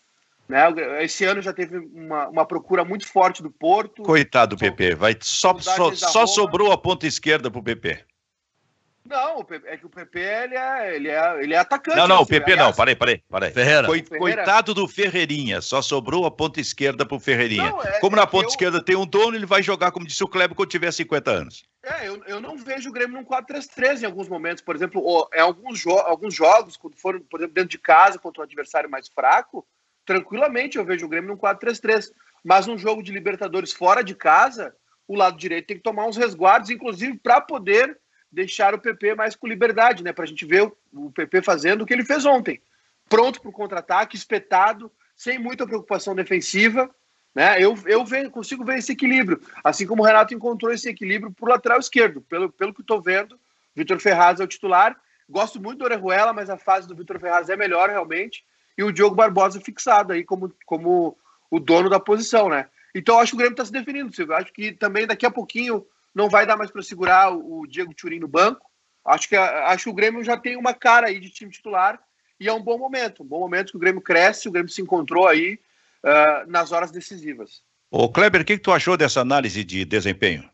Né? O- Esse ano já teve uma, uma procura muito forte do Porto. Coitado do PP, vai, só, só, só sobrou a ponta esquerda pro PP. Não, o PP é que o PP ele é, ele é, ele é atacante. Não, não, né, o PP Silvio? não, Aliás, parei, parei, parei. Ferreira. Coi- Ferreira. Coitado do Ferreirinha, só sobrou a ponta esquerda pro Ferreirinha. Não, é- como é na que ponta eu- esquerda tem um dono, ele vai jogar, como disse o Kleber, quando tiver 50 anos. É, eu, eu não vejo o Grêmio num 4-3-3 em alguns momentos. Por exemplo, o- em alguns, jo alguns jogos, quando foram, por exemplo, dentro de casa contra um adversário mais fraco, tranquilamente eu vejo o Grêmio num 4-3-3. Mas num jogo de Libertadores fora de casa, o lado direito tem que tomar uns resguardos, inclusive para poder deixar o PP mais com liberdade, né? Para a gente ver o, PP fazendo o que ele fez ontem. Pronto para o contra-ataque, espetado, sem muita preocupação defensiva. Né? Eu, eu vejo, consigo ver esse equilíbrio. Assim como o Renato encontrou esse equilíbrio para o lateral esquerdo. Pelo, pelo que estou vendo, Vitor Ferraz é o titular. Gosto muito do Orejuela, mas a fase do Vitor Ferraz é melhor realmente. E o Diogo Barbosa fixado aí como, como o dono da posição, né? Então acho que o Grêmio está se definindo, Silvio. Acho que também daqui a pouquinho não vai dar mais para segurar o, Diego Turim no banco. Acho que, acho que o Grêmio já tem uma cara aí de time titular e é um bom momento. Um bom momento que o Grêmio cresce, o Grêmio se encontrou aí ah, nas horas decisivas. Ô, Kleber, o que, que tu achou dessa análise de desempenho?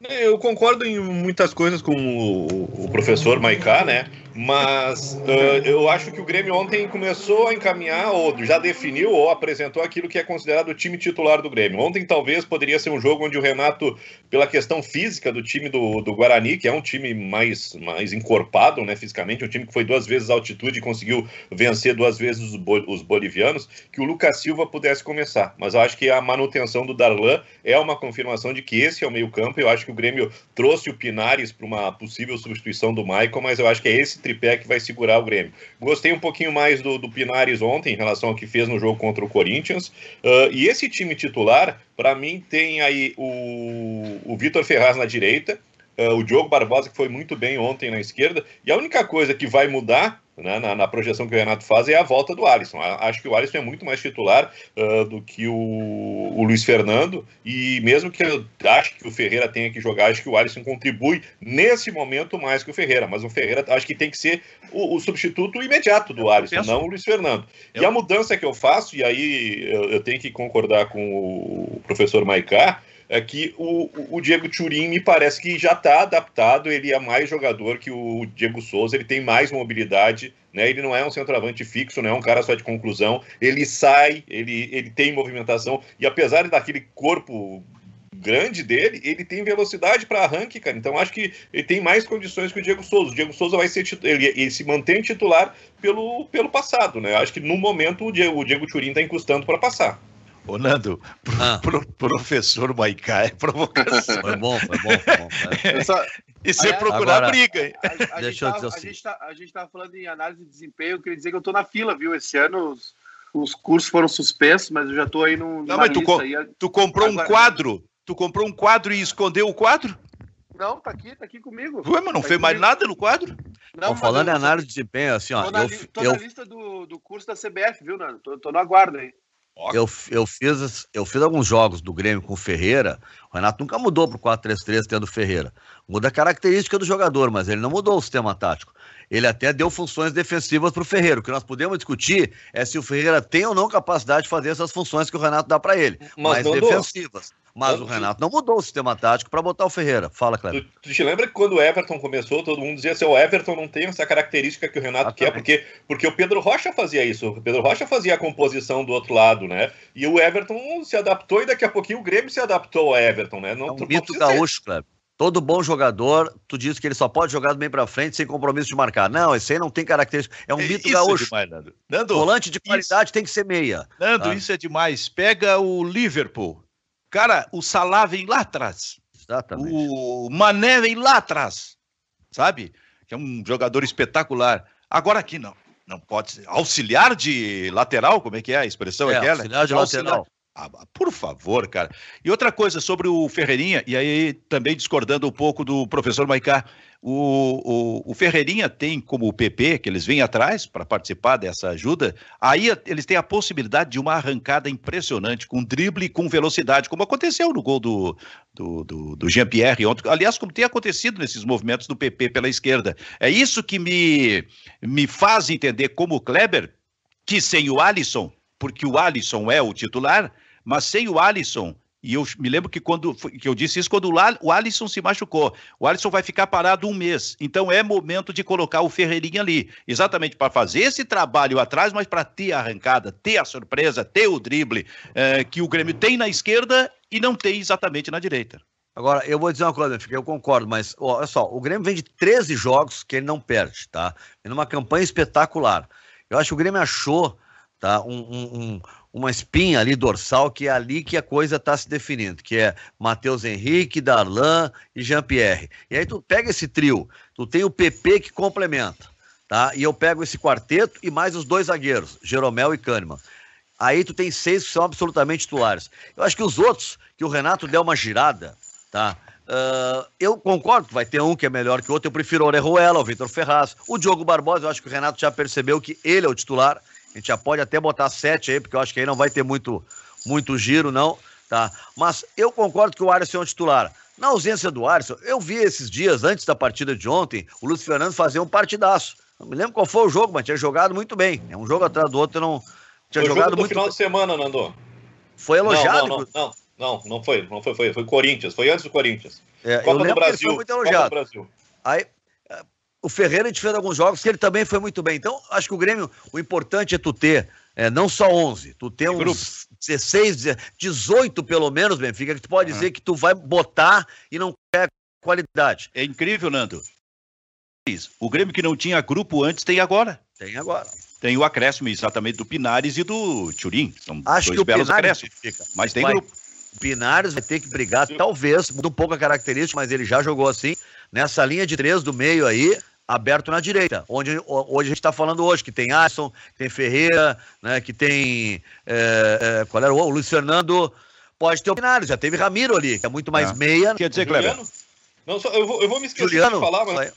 Eu concordo em muitas coisas com o, o professor Maiká, né? Mas ah, eu acho que o Grêmio ontem começou a encaminhar, ou já definiu, ou apresentou aquilo que é considerado o time titular do Grêmio. Ontem talvez poderia ser um jogo onde o Renato, pela questão física do time do, do Guarani, que é um time mais, mais encorpado, né, fisicamente, um time que foi duas vezes altitude e conseguiu vencer duas vezes os, bo- os bolivianos, que o Lucas Silva pudesse começar. Mas eu acho que a manutenção do Darlan é uma confirmação de que esse é o meio-campo. Eu acho que o Grêmio trouxe o Pinares para uma possível substituição do Michael, mas eu acho que é esse tripé que vai segurar o Grêmio. Gostei um pouquinho mais do, do Pinares ontem em relação ao que fez no jogo contra o Corinthians. Ah, e esse time titular, para mim, tem aí o, o Vitor Ferraz na direita, ah, o Diogo Barbosa, que foi muito bem ontem na esquerda, e a única coisa que vai mudar. Né, na, na projeção que o Renato faz é a volta do Alisson. Acho que o Alisson é muito mais titular ah, do que o, o Luiz Fernando, e mesmo que eu acho que o Ferreira tenha que jogar, acho que o Alisson contribui nesse momento mais que o Ferreira, mas o Ferreira acho que tem que ser o, o substituto imediato do Alisson, penso- não o Luiz Fernando. E Eu- a mudança que eu faço, e aí eu, eu tenho que concordar com o professor Maicá, é que o, o Diego Turim me parece que já está adaptado, ele é mais jogador que o Diego Souza, ele tem mais mobilidade, né? Ele não é um centroavante fixo, não é um cara só de conclusão, ele sai, ele, ele tem movimentação, e apesar daquele corpo grande dele, ele tem velocidade para arranque, cara. Então acho que ele tem mais condições que o Diego Souza. O Diego Souza vai ser ele, ele se mantém titular pelo, pelo passado, né? Acho que no momento o Diego, o Diego Turim está encostando para passar. Ô, Nando, pro, Ah. pro- professor Maicá é provocação. Foi bom, foi bom, foi bom. Eu só, E você procurar Agora- briga, hein? A, a Deixa gente eu tava- dizer a assim. gente tá, a gente tava falando em análise de desempenho, eu queria dizer que eu tô na fila, viu? Esse ano os, os cursos foram suspensos, mas eu já tô aí no, numa mas tu lista co- aí. Tu comprou um Agora- quadro, tu comprou um quadro e escondeu o quadro? Não, tá aqui, tá aqui comigo. Ué, mas não Tá fez mais comigo. nada no quadro? Não, Bom, falando em análise de desempenho, assim, ó, Tô na, eu, tô eu, na lista do, do curso da CBF, viu, Nando? Tô, tô no aguardo aí. Eu, eu, fiz, eu fiz alguns jogos do Grêmio com o Ferreira. O Renato nunca mudou pro 4-3-3 tendo o Ferreira. Muda a característica do jogador, mas ele não mudou o sistema tático. Ele até deu funções defensivas pro Ferreira. O que nós podemos discutir é se o Ferreira tem ou não capacidade de fazer essas funções que o Renato dá para ele, Mas mais não defensivas. Mas o Renato não mudou o sistema tático para botar o Ferreira. Fala, Cleber. Tu, tu te lembra que quando o Everton começou, todo mundo dizia assim, o Everton não tem essa característica que o Renato quer, porque, porque o Pedro Rocha fazia isso, o Pedro Rocha fazia a composição do outro lado, né? E o Everton se adaptou e daqui a pouquinho o Grêmio se adaptou ao Everton, né? Não, É um tu mito gaúcho, Kleber. Todo bom jogador, tu diz que ele só pode jogar bem pra frente sem compromisso de marcar. Não, esse aí não tem característica. É um mito Isso gaúcho. É demais, Nando. Nando, Volante de qualidade tem que ser meia. Nando, Tá. isso é demais. Pega o Liverpool. Cara, o Salah vem lá atrás. Exatamente. O Mané vem lá atrás. Sabe? Que é um jogador espetacular. Agora aqui não. Não pode ser. Auxiliar de lateral? Como é que é a expressão? É, aquela? auxiliar de Auxiliar- lateral. Ah, por favor, cara. E outra coisa sobre o Ferreirinha, e aí também discordando um pouco do professor Maicá, o, o, o Ferreirinha tem como o PP, que eles vêm atrás para participar dessa ajuda, aí eles têm a possibilidade de uma arrancada impressionante, com drible e com velocidade, como aconteceu no gol do, do, do, do Jean-Pierre ontem. Aliás, como tem acontecido nesses movimentos do PP pela esquerda. É isso que me, me faz entender como o Kleber, que sem o Alisson, porque o Alisson é o titular, mas sem o Alisson, e eu me lembro que quando que eu disse isso quando o Alisson se machucou. O Alisson vai ficar parado um mês. Então é momento de colocar o Ferreirinha ali, exatamente para fazer esse trabalho atrás, mas para ter a arrancada, ter a surpresa, ter o drible eh, que o Grêmio tem na esquerda e não tem exatamente na direita. Agora, eu vou dizer uma coisa, eu concordo, mas ó, olha só, o Grêmio vem de 13 jogos que ele não perde, tá? Vem numa campanha espetacular. Eu acho que o Grêmio achou tá, um- um- uma espinha ali dorsal, que é ali que a coisa está se definindo, que é Matheus Henrique, Darlan e Jean-Pierre. E aí tu pega esse trio, tu tem o PP que complementa, tá? E eu pego esse quarteto e mais os dois zagueiros, Jeromel e Kahneman. Aí tu tem seis que são absolutamente titulares. Eu acho que os outros, que o Renato der uma girada, tá? Ah, eu concordo vai ter um que é melhor que o outro. Eu prefiro o Orejuela, o Vitor Ferraz. O Diogo Barbosa, eu acho que o Renato já percebeu que ele é o titular. A gente já pode até botar sete aí, porque eu acho que aí não vai ter muito, muito giro, não. Tá? Mas eu concordo que o Alisson é o titular. Na ausência do Alisson, eu vi esses dias, antes da partida de ontem, o Lúcio Fernando fazer um partidaço. Não me lembro qual foi o jogo, mas tinha jogado muito bem. É um jogo atrás do outro, não. Tinha Foi jogado jogo do muito final de semana, Nando. Foi elogiado. Não, não, não, não, não foi, não foi, foi, foi Corinthians, foi antes do Corinthians. É, Copa do Brasil, foi muito Copa do. Brasil. Aí, o Ferreira gente fez alguns jogos que ele também foi muito bem. Então, acho que o Grêmio, o importante é tu ter eh, não só 11, tu ter uns grupo. 16, 17, 18 pelo menos, Benfica, que tu pode dizer que tu vai botar e não quer qualidade. É incrível, Nando. O Grêmio que não tinha grupo antes tem agora. Tem agora. Tem o acréscimo exatamente do Pinares e do Turim. São Acho dois que belos Pinares, acréscimos. Mas tem vai- grupo. o Pinares vai ter que brigar, talvez, muda um pouco a característica, mas ele já jogou assim, nessa linha de três do meio aí, aberto na direita, onde o- hoje a gente está falando hoje, que tem Alisson, que tem Ferreira, né, que tem, é, é, qual era o, o Luiz Fernando, pode ter o Pinares, já teve Ramiro ali, que é muito mais É. meia, Quer dizer, Kleber, Juliano? Não, só, eu, vou, eu vou me esquecer Juliano, de falar, mas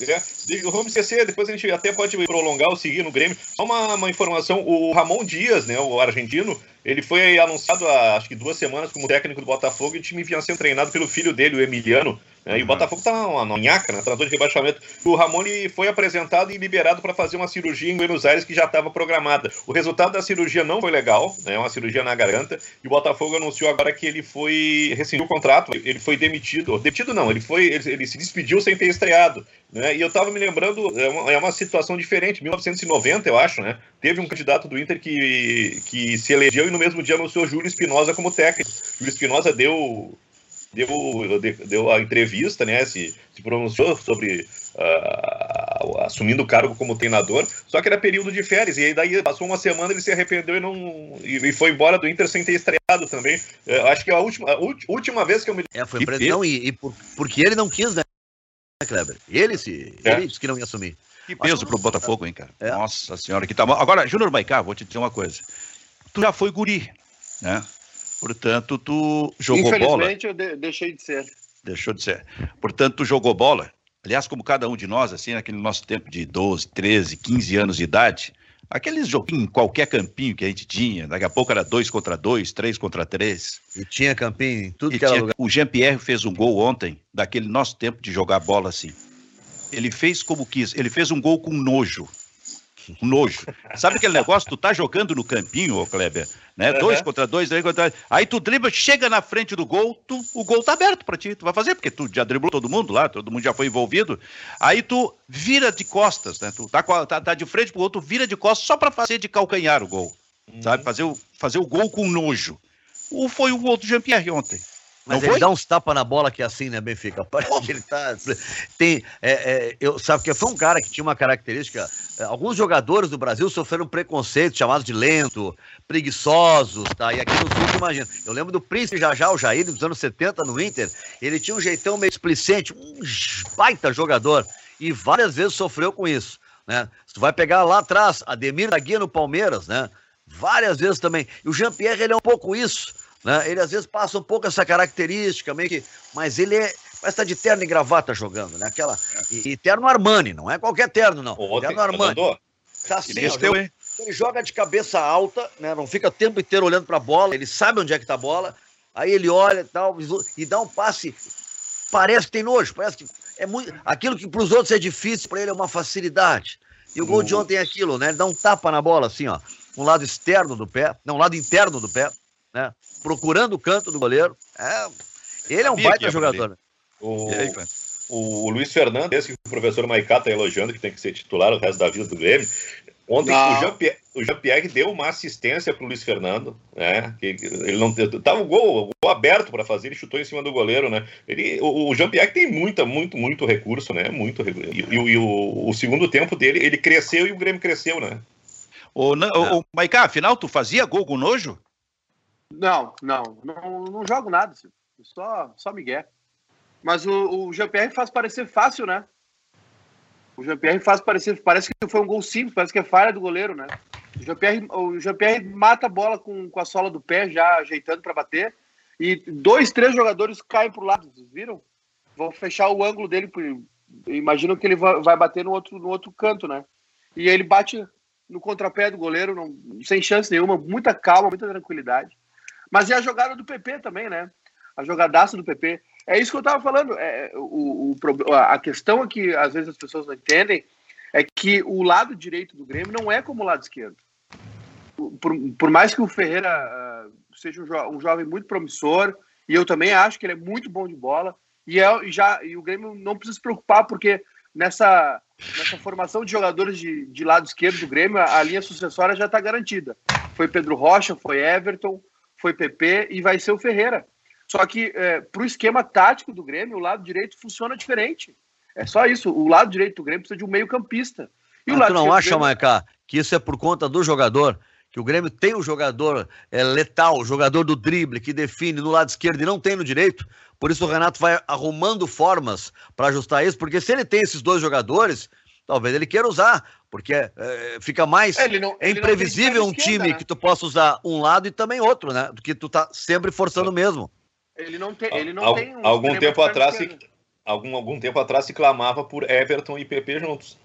É, eu vou me esquecer, depois a gente até pode prolongar ou seguir no Grêmio. Só uma, uma informação, o Ramon Dias, né, o argentino, ele foi anunciado há acho que duas semanas como técnico do Botafogo e o time vinha sendo treinado pelo filho dele, o Emiliano. Né, E o Botafogo tá uma, uma né, tratador de rebaixamento. O Ramon ele foi apresentado e liberado para fazer uma cirurgia em Buenos Aires que já estava programada. O resultado da cirurgia não foi legal, né, uma cirurgia na garganta, e o Botafogo anunciou agora que ele foi rescindiu o contrato, ele foi demitido, demitido não, ele foi ele, ele se despediu sem ter estreado. Né? E eu tava me lembrando, é uma, é uma situação diferente. 1990, eu acho, né? Teve um candidato do Inter que, que se elegeu e no mesmo dia anunciou Júlio Espinosa como técnico. Júlio Espinosa deu, deu, deu a entrevista, né? Se, se pronunciou sobre ah, assumindo o cargo como treinador. Só que era período de férias. E aí daí passou uma semana, ele se arrependeu e não e, e foi embora do Inter sem ter estreado também. Eu acho que é a última, a última vez que eu me é, foi preso, não, e, e por- porque ele não quis, né? Kleber? Ele se. É. Ele disse que não ia assumir. Que peso pro Botafogo, hein, cara? É. Nossa senhora, que tá mal. Agora, Júnior Maicá, vou te dizer uma coisa. Tu já foi guri, né? Portanto, tu jogou bola. Infelizmente, eu de deixei de ser. Deixou de ser. Portanto, tu jogou bola. Aliás, como cada um de nós, assim, naquele nosso tempo de 12, 13, 15 anos de idade, aqueles joguinhos, qualquer campinho que a gente tinha, daqui a pouco era dois contra dois, três contra três. E tinha campinho em tudo e que era tinha, lugar. O Jean-Pierre fez um gol ontem, daquele nosso tempo de jogar bola assim. Ele fez como quis, ele fez um gol com nojo nojo. Sabe aquele negócio? Tu tá jogando no campinho, ô Kleber, né? Uhum. Dois contra dois, dois contra dois. Aí tu dribla, chega na frente do gol, tu, o gol tá aberto pra ti. Tu vai fazer, porque tu já driblou todo mundo lá, todo mundo já foi envolvido. Aí tu vira de costas, né? Tu tá, tá, tá de frente pro gol, tu vira de costas só pra fazer de calcanhar o gol. Uhum. Sabe? Fazer o, fazer o gol com nojo. O, foi o gol do Jean-Pierre ontem. Mas ele dá uns tapas na bola que é assim, né, Benfica? Parece que ele tá. Tem, é, é, eu, sabe que foi um cara que tinha uma característica. É, alguns jogadores do Brasil sofreram preconceito, chamados de lento, preguiçosos, tá? E aqui no Sul, imagina. Eu lembro do Príncipe Jajá, o Jair, dos anos 70 no Inter. Ele tinha um jeitão meio explicente, um baita jogador. E várias vezes sofreu com isso, né? Tu vai pegar lá atrás, Ademir da Guia no Palmeiras, né? Várias vezes também. E o Jean-Pierre, ele é um pouco isso né? Ele às vezes passa um pouco essa característica, meio que. Mas ele é. Parece estar tá de terno e gravata jogando, né? Aquela. E, e terno Armani, não é qualquer terno, não. Terno Armani. Tá assim, ó, teu, ele, ele joga de cabeça alta, né? Não fica o tempo inteiro olhando para a bola, ele sabe onde é que tá a bola, aí ele olha e tal, e dá um passe. Parece que tem nojo, parece que é muito. Aquilo que para os outros é difícil, para ele é uma facilidade. E o gol de ontem é aquilo, né? Ele dá um tapa na bola, assim, ó. Um lado externo do pé, não, um lado interno do pé, né? Procurando o canto do goleiro. É, ele é um baita jogador. Né? O, aí, o, Luiz Fernando, esse que o professor Maicá está elogiando, que tem que ser titular o resto da vida do Grêmio. Ontem o Jean-Pierre Jean deu uma assistência para o Luiz Fernando, né? Que ele não tava o gol, o gol aberto para fazer, ele chutou em cima do goleiro, né? Ele, o, o Jean-Pierre tem muita, muito, muito recurso, né? Muito recurso. E, e, e o, o, segundo tempo dele, ele cresceu e o Grêmio cresceu, né? O, o, o Maicá, afinal, tu fazia gol com nojo? Não, não, não, não jogo nada, só, só Miguel. Mas o, o GPR faz parecer fácil, né? O GPR faz parecer, parece que foi um gol simples, parece que é falha do goleiro, né? O o GPR mata a bola com, com a sola do pé, já ajeitando para bater, e dois, três jogadores caem pro lado, viram? Vão fechar o ângulo dele, imagino que ele vai bater no outro, no outro canto, né? E ele bate no contrapé do goleiro, não, sem chance nenhuma, muita calma, muita tranquilidade. Mas é a jogada do PP também, né? A jogadaça do PP. É isso que eu estava falando. É, o, o, a questão é que às vezes as pessoas não entendem é que o lado direito do Grêmio não é como o lado esquerdo. Por, por mais que o Ferreira uh, seja um, jo um, jovem muito promissor, e eu também acho que ele é muito bom de bola, e, é, já, e o Grêmio não precisa se preocupar, porque nessa, nessa formação de jogadores de, de lado esquerdo do Grêmio, a, a linha sucessória já está garantida. Foi Pedro Rocha, foi Everton, foi PP e vai ser o Ferreira. Só que é, para o esquema tático do Grêmio, o lado direito funciona diferente. É só isso. O lado direito do Grêmio precisa de um meio-campista. E o lado tu não acha, Grêmio... Que isso é por conta do jogador? Que o Grêmio tem o jogador é, letal, o jogador do drible, que define no lado esquerdo e não tem no direito. Por isso o Renato vai arrumando formas para ajustar isso, porque se ele tem esses dois jogadores, talvez ele queira usar, porque é, fica mais é, não, é imprevisível um esquerda, time né? que tu possa usar um lado e também outro, né? Do que tu tá sempre forçando mesmo. Ele não tem, ele não tem um algum tempo atrás se, algum, algum tempo atrás se clamava por Everton e PP juntos.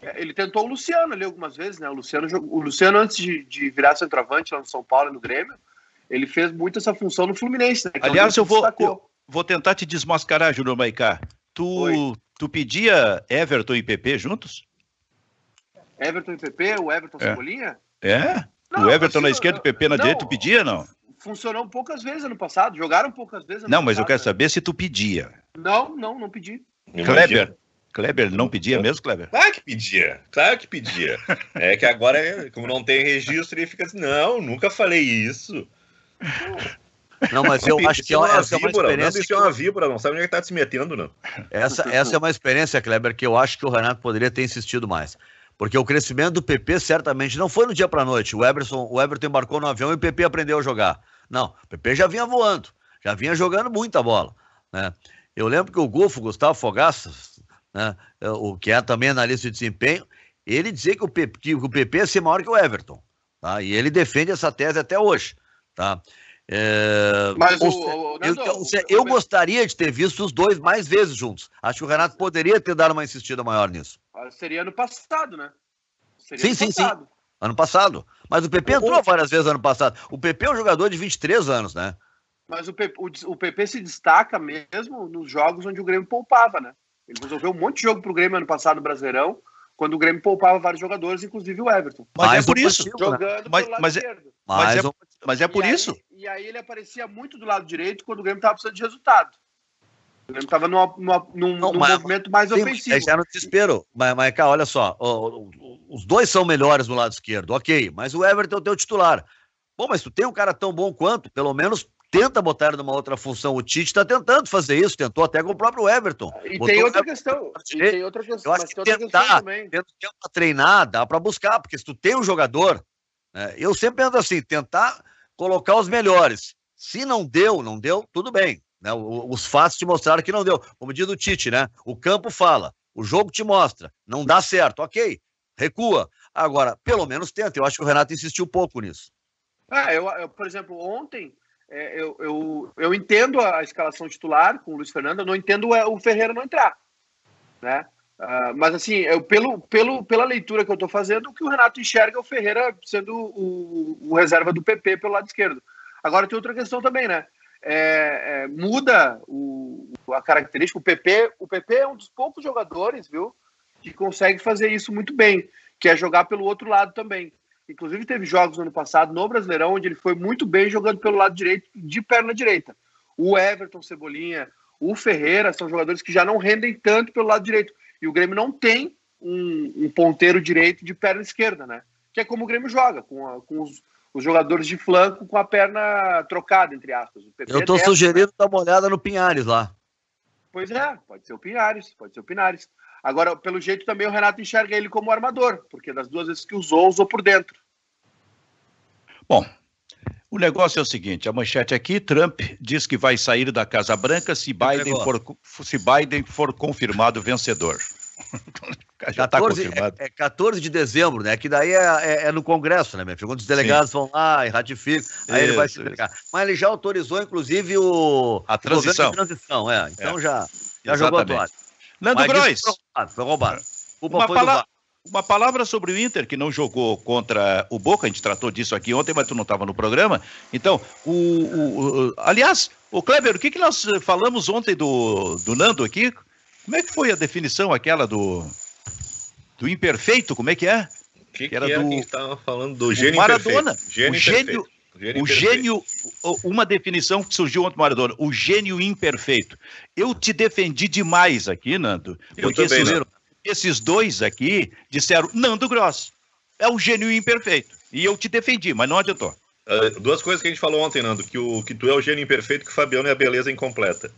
É, ele tentou o Luciano ali algumas vezes, né? O Luciano, o Luciano antes de, de virar centroavante lá no São Paulo e no Grêmio, ele fez muito essa função no Fluminense. Né? É Aliás, eu vou, eu vou tentar te desmascarar, Júnior Maicá. Tu, tu pedia Everton e PP juntos? Everton e PP, o Everton é. Cebolinha? É? Não, o Everton na esquerda e o PP na não, direita, tu pedia não? Funcionou poucas vezes ano passado, jogaram poucas vezes Não, mas passado, eu quero saber se tu pedia. Não, não, não pedi. Kleber, Kleber não pedia mesmo, Kleber? Claro que pedia, claro que pedia. é que agora, como não tem registro, ele fica assim, não, nunca falei isso. Não, mas eu acho que é uma, essa é uma experiência. Não, é uma víbora, não sabe onde é que tá se metendo, não. Essa, essa é uma experiência, Kleber, que eu acho que o Renato poderia ter insistido mais. Porque o crescimento do PP certamente não foi no dia para noite. O Everton, o Everton embarcou no avião e o PP aprendeu a jogar. Não, o PP já vinha voando, já vinha jogando muita bola. Né? Eu lembro que o Golfo, Gustavo Fogaça, né, é, o que é também analista de desempenho, ele dizia que o, PP, que o PP ia ser maior que o Everton. Tá? E ele defende essa tese até hoje. Tá? É... Mas o, o, eu, eu, eu gostaria de ter visto os dois mais vezes juntos. Acho que o Renato poderia ter dado uma insistida maior nisso. Ah, seria ano passado, né? Seria sim, sim, passado. sim. Ano passado. Mas o PP entrou várias vezes ano passado. O PP é um jogador de 23 anos, né? Mas o PP, o, o PP se destaca mesmo nos jogos onde o Grêmio poupava, né? Ele resolveu um monte de jogo pro Grêmio ano passado no Brasileirão, quando o Grêmio poupava vários jogadores, inclusive o Everton. Mas Mais é por isso. Jogando né? mas, mas, é, mas, é, mas é por e isso. Aí, e aí ele aparecia muito do lado direito quando o Grêmio estava precisando de resultado. O Grêmio estava num, num, num mas, movimento mais sim, ofensivo. É já no desespero. Mas, mas cá, olha só. os dois são melhores no lado esquerdo, ok. Mas o Everton é o teu titular. Bom, mas tu tem um cara tão bom quanto, pelo menos tenta botar ele numa outra função. O Tite está tentando fazer isso, tentou até com o próprio Everton. E tem outra questão. E tem outra questão. Eu acho que tentar, para treinar, dá para buscar, porque se tu tem um jogador, né, eu sempre penso assim, tentar colocar os melhores. Se não deu, não deu, tudo bem. Né? Os fatos te mostraram que não deu. Como diz o Tite, né? O campo fala, o jogo te mostra, não dá certo, ok, recua. Agora, pelo menos tenta. Eu acho que o Renato insistiu um pouco nisso. Ah, eu, eu por exemplo, ontem é, eu, eu, eu entendo a escalação titular com o Luiz Fernando, não entendo o Ferreira não entrar, né? Uh, mas assim, eu, pelo, pelo, pela leitura que eu estou fazendo, o que o Renato enxerga é o Ferreira sendo o, o, reserva do PP pelo lado esquerdo. Agora tem outra questão também, né? É, é, muda o, a característica. O PP, o PP é um dos poucos jogadores, viu, que consegue fazer isso muito bem, que é jogar pelo outro lado também. Inclusive, teve jogos no ano passado no Brasileirão onde ele foi muito bem jogando pelo lado direito, de perna direita. O Everton Cebolinha, o Ferreira são jogadores que já não rendem tanto pelo lado direito. E o Grêmio não tem um, um ponteiro direito de perna esquerda, né? Que é como o Grêmio joga, com, a, com os, os, jogadores de flanco com a perna trocada, entre aspas. Eu estou sugerindo né? dar uma olhada no Pinhares lá. Pois é, pode ser o Pinhares, pode ser o Pinhares. Agora, pelo jeito também o Renato enxerga ele como armador, porque das duas vezes que usou, usou por dentro. Bom, o negócio é o seguinte: a manchete aqui, Trump diz que vai sair da Casa Branca se Biden, for, se Biden for confirmado vencedor. Já 14, tá confirmado. É, é 14 de dezembro, né? Que daí é, é, é no Congresso, né, meu filho? Quando os delegados Sim. vão lá e ratificam, aí isso, ele vai se delegar. Mas ele já autorizou, inclusive, o. A transição. O transição, é. Então já, já jogou a toalha. Nando Grois. Foi roubado. Foi roubado. Uma, pala uma palavra sobre o Inter, que não jogou contra o Boca, a gente tratou disso aqui ontem, mas tu não estava no programa. Então, o, o, o, aliás, o Kleber, o que, que nós falamos ontem do, do Nando aqui? Como é que foi a definição aquela do, do imperfeito? Como é que é? Que, que era que é do, estava falando do gênio Maradona. Gênio o gênio, Gênio o gênio, uma definição que surgiu ontem, Maradona, o gênio imperfeito. Eu te defendi demais aqui, Nando, porque também, esses, esses, dois aqui disseram, Nando Gross, é o gênio imperfeito. E eu te defendi, mas não adiantou. Uh, duas coisas que a gente falou ontem, Nando, que, o, que tu é o gênio imperfeito que o Fabiano é a beleza incompleta.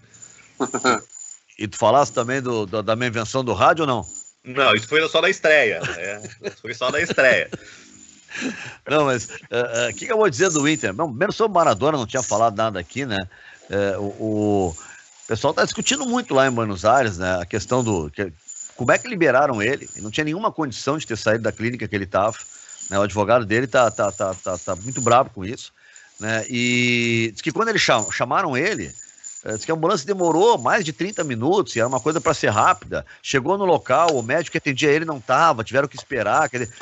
e tu falaste também do, do, da minha invenção do rádio ou não? Não, isso foi só da estreia. Né? foi só da estreia. Não, mas o uh, uh, que, que, eu vou dizer do Inter? Não, primeiro sobre o Maradona, não tinha falado nada aqui, né? Uh, o, o, pessoal está discutindo muito lá em Buenos Aires, né? A questão do. Que, como é que liberaram ele? Ele não tinha nenhuma condição de ter saído da clínica que ele estava. Né? O advogado dele tá, tá, tá, tá, tá muito bravo com isso. Né? E diz que quando eles cham, chamaram ele, eh, diz que a ambulância demorou mais de 30 minutos, e era uma coisa para ser rápida. Chegou no local, o médico que atendia ele não estava, tiveram que esperar. Quer dizer,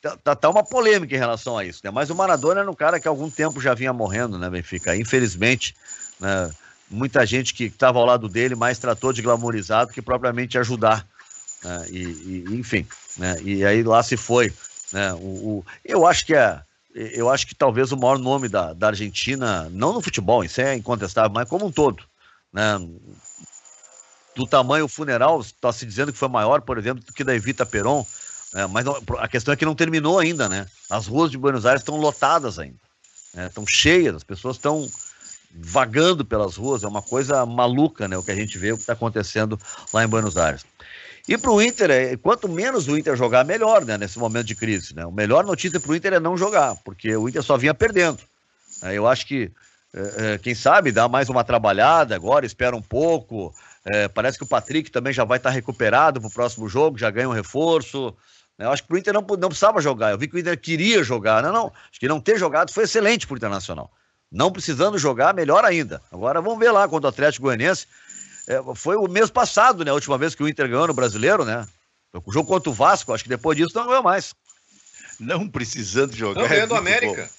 Tá, tá, tá, uma polêmica em relação a isso, né? Mas o Maradona era um cara que há algum tempo já vinha morrendo, né, Benfica? Infelizmente, né, muita gente que estava ao lado dele mais tratou de glamorizar do que propriamente ajudar. Né? E, e, enfim, né? E aí lá se foi. Né? O, o, eu acho que é. Eu acho que talvez o maior nome da, da Argentina, não no futebol, isso é incontestável, mas como um todo. Né? Do tamanho funeral, está se dizendo que foi maior, por exemplo, do que da Evita Peron é, mas a questão é que não terminou ainda, né? As ruas de Buenos Aires estão lotadas ainda. Estão né? cheias, as pessoas estão vagando pelas ruas, é uma coisa maluca, né? O que a gente vê, o que está acontecendo lá em Buenos Aires. E para o Inter, é, quanto menos o Inter jogar, melhor, né? Nesse momento de crise, né? O melhor notícia para o Inter é não jogar, porque o Inter só vinha perdendo. É, eu acho que, é, é, quem sabe, dá mais uma trabalhada agora, espera um pouco, parece que o Patrick também já vai estar recuperado para o próximo jogo, já ganha um reforço. Né? Eu acho que o Inter não, não precisava jogar. Eu vi que o Inter queria jogar. Não, não. Acho que não ter jogado foi excelente para o Internacional. Não precisando jogar, melhor ainda. Agora vamos ver lá contra o Atlético Goianiense. É, foi o mês passado, né? A última vez que o Inter ganhou no brasileiro, né? O jogo contra o Vasco, acho que depois disso não ganhou mais. Não precisando jogar. Não, ganhando é América. Bom.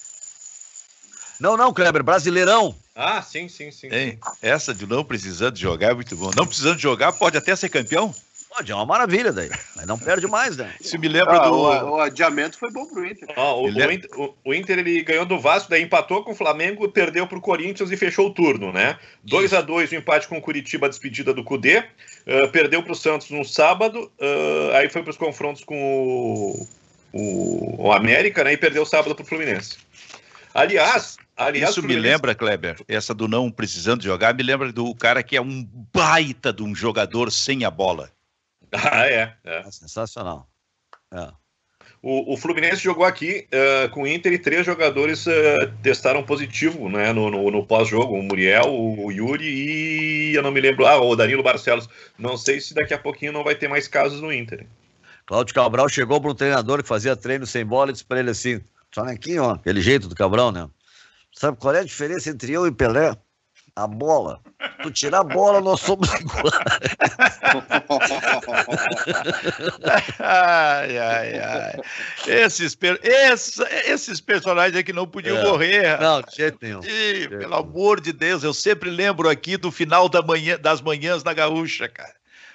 Não, não, Kleber, Brasileirão. Ah, sim, sim, sim. Hein? Essa de não precisando jogar é muito bom. Não precisando jogar, pode até ser campeão? Pode, é uma maravilha daí. Mas não perde mais, né? Isso me lembra ah, do. O, o, adiamento foi bom pro Inter. Ah, o, o, Inter o, Inter ele ganhou do Vasco, daí empatou com o Flamengo, perdeu pro Corinthians e fechou o turno, né? 2 a 2 o empate com o Curitiba, a despedida do Cudê. Uh, perdeu pro Santos no sábado, uh, aí foi pros confrontos com o, o, o América, né? E perdeu o sábado pro Fluminense. Aliás, Aliás, Isso me lembra, Kleber, essa do não precisando jogar, me lembra do cara que é um baita de um jogador sem a bola. Ah, é. é. é sensacional. É. O, o, Fluminense jogou aqui uh, com o Inter e três jogadores uh, testaram positivo né, no, no, no pós-jogo. O Muriel, o Yuri e eu não me lembro. Ah, o Danilo Barcelos. Não sei se daqui a pouquinho não vai ter mais casos no Inter. Cláudio Cabral chegou para um treinador que fazia treino sem bola e disse para ele assim: aqui, ó, aquele jeito do Cabral, né? Sabe qual é a diferença entre eu e Pelé? A bola. Tu tirar a bola, nós somos iguais. ai, ai, ai. Esses, esses, esses personagens aqui não podiam é. morrer. Não, de jeito nenhum. E, pelo amor de Deus, eu sempre lembro aqui do final da manhã, das manhãs na Gaúcha, cara.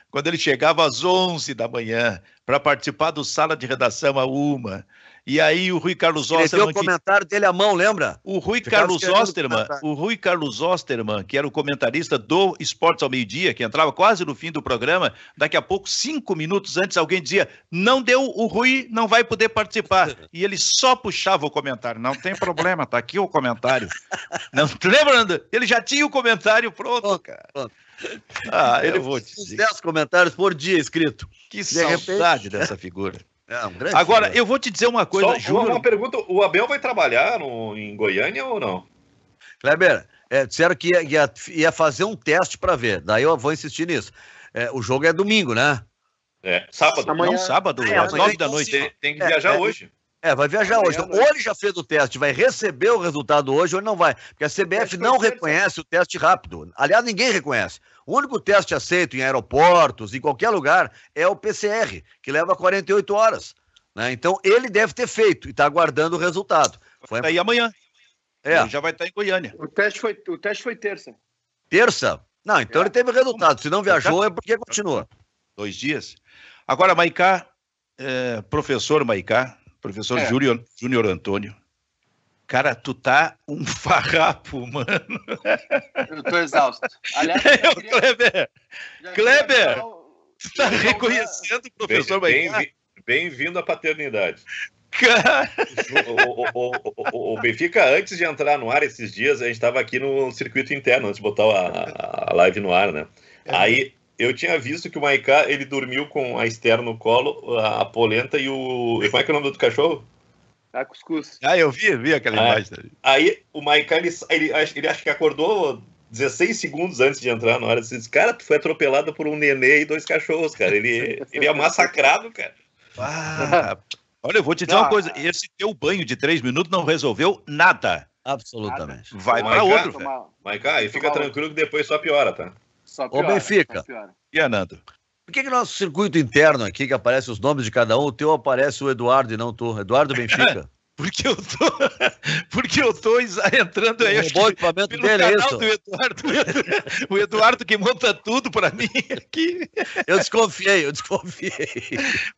Quando ele chegava às 11 da manhã para participar do sala de redação a uma e aí o Rui Carlos Osterman. o comentário dele à mão, lembra? O Rui Carlos Osterman, o Rui Carlos Osterman, que era o comentarista do Esportes ao Meio-Dia, que entrava quase no fim do programa, daqui a pouco, cinco minutos antes, alguém dizia: não deu, o Rui não vai poder participar. E ele só puxava o comentário. Não tem problema, tá aqui o comentário. Não, lembra, Ele já tinha o comentário pronto, cara. Pronto. Ah, ele eu vou te dizer. 10 comentários por dia escrito. Que de saudade repente... dessa figura. É, um Agora, eu vou te dizer uma coisa, Só Júnior... uma pergunta, o Abel vai trabalhar no, em Goiânia ou não? Kleber, é, disseram que ia, ia, ia fazer um teste para ver, daí eu vou insistir nisso. É, o jogo é domingo, né? É, sábado. Amanhã... Não, sábado, é, às nove da noite. Tem, tem que viajar é, é, hoje. É, vai viajar hoje. Então, ou ele já fez o teste, vai receber o resultado hoje, ou ele não vai. Porque a CBF não reconhece o teste rápido. Aliás, ninguém reconhece. O único teste aceito em aeroportos, em qualquer lugar, é o PCR, que leva 48 horas. Né? Então, ele deve ter feito e está aguardando o resultado. Foi aí amanhã. É. Ele já vai estar em Goiânia. O teste foi, o teste foi terça. Terça? Não, então é. ele teve resultado. Se não viajou, é porque continua. Dois dias. Agora, Maicá, é, professor Maicá, Professor é. Júnior Antônio. Cara, tu tá um farrapo, mano. Eu tô exausto. Aliás, eu, queria... Kleber, Kleber, tu tá reconhecendo o professor Bem-vindo bem à paternidade. Cara. O, o, o, o, Benfica, antes de entrar no ar esses dias, a gente estava aqui no circuito interno, antes de botar a, a live no ar, né? É. Aí eu tinha visto que o Maiká, ele dormiu com a Esther no colo, a, a polenta e o. Como é que é o nome do cachorro? Ah, cuscuz. Ah, eu vi, vi aquela ah, imagem. Aí o Maiká, ele, ele, ele acho que acordou 16 segundos antes de entrar na hora. Ele disse, cara, tu foi atropelado por um nenê e dois cachorros, cara. Ele, ele é massacrado, cara. Ah, olha, eu vou te dizer uma coisa: esse teu banho de três minutos não resolveu nada. Absolutamente. Vai para outro, velho. E fica tranquilo que depois só piora, tá? Só piora, Ô, Benfica. E Anando? Por que, que nosso circuito interno aqui, que aparece os nomes de cada um, o teu aparece o Eduardo e não tu? Eduardo Benfica. Porque eu tô, porque eu tô entrando aí. O bom equipamento pelo dele é isso. Do Eduardo, o Eduardo que monta tudo para mim aqui. Eu desconfiei, eu desconfiei.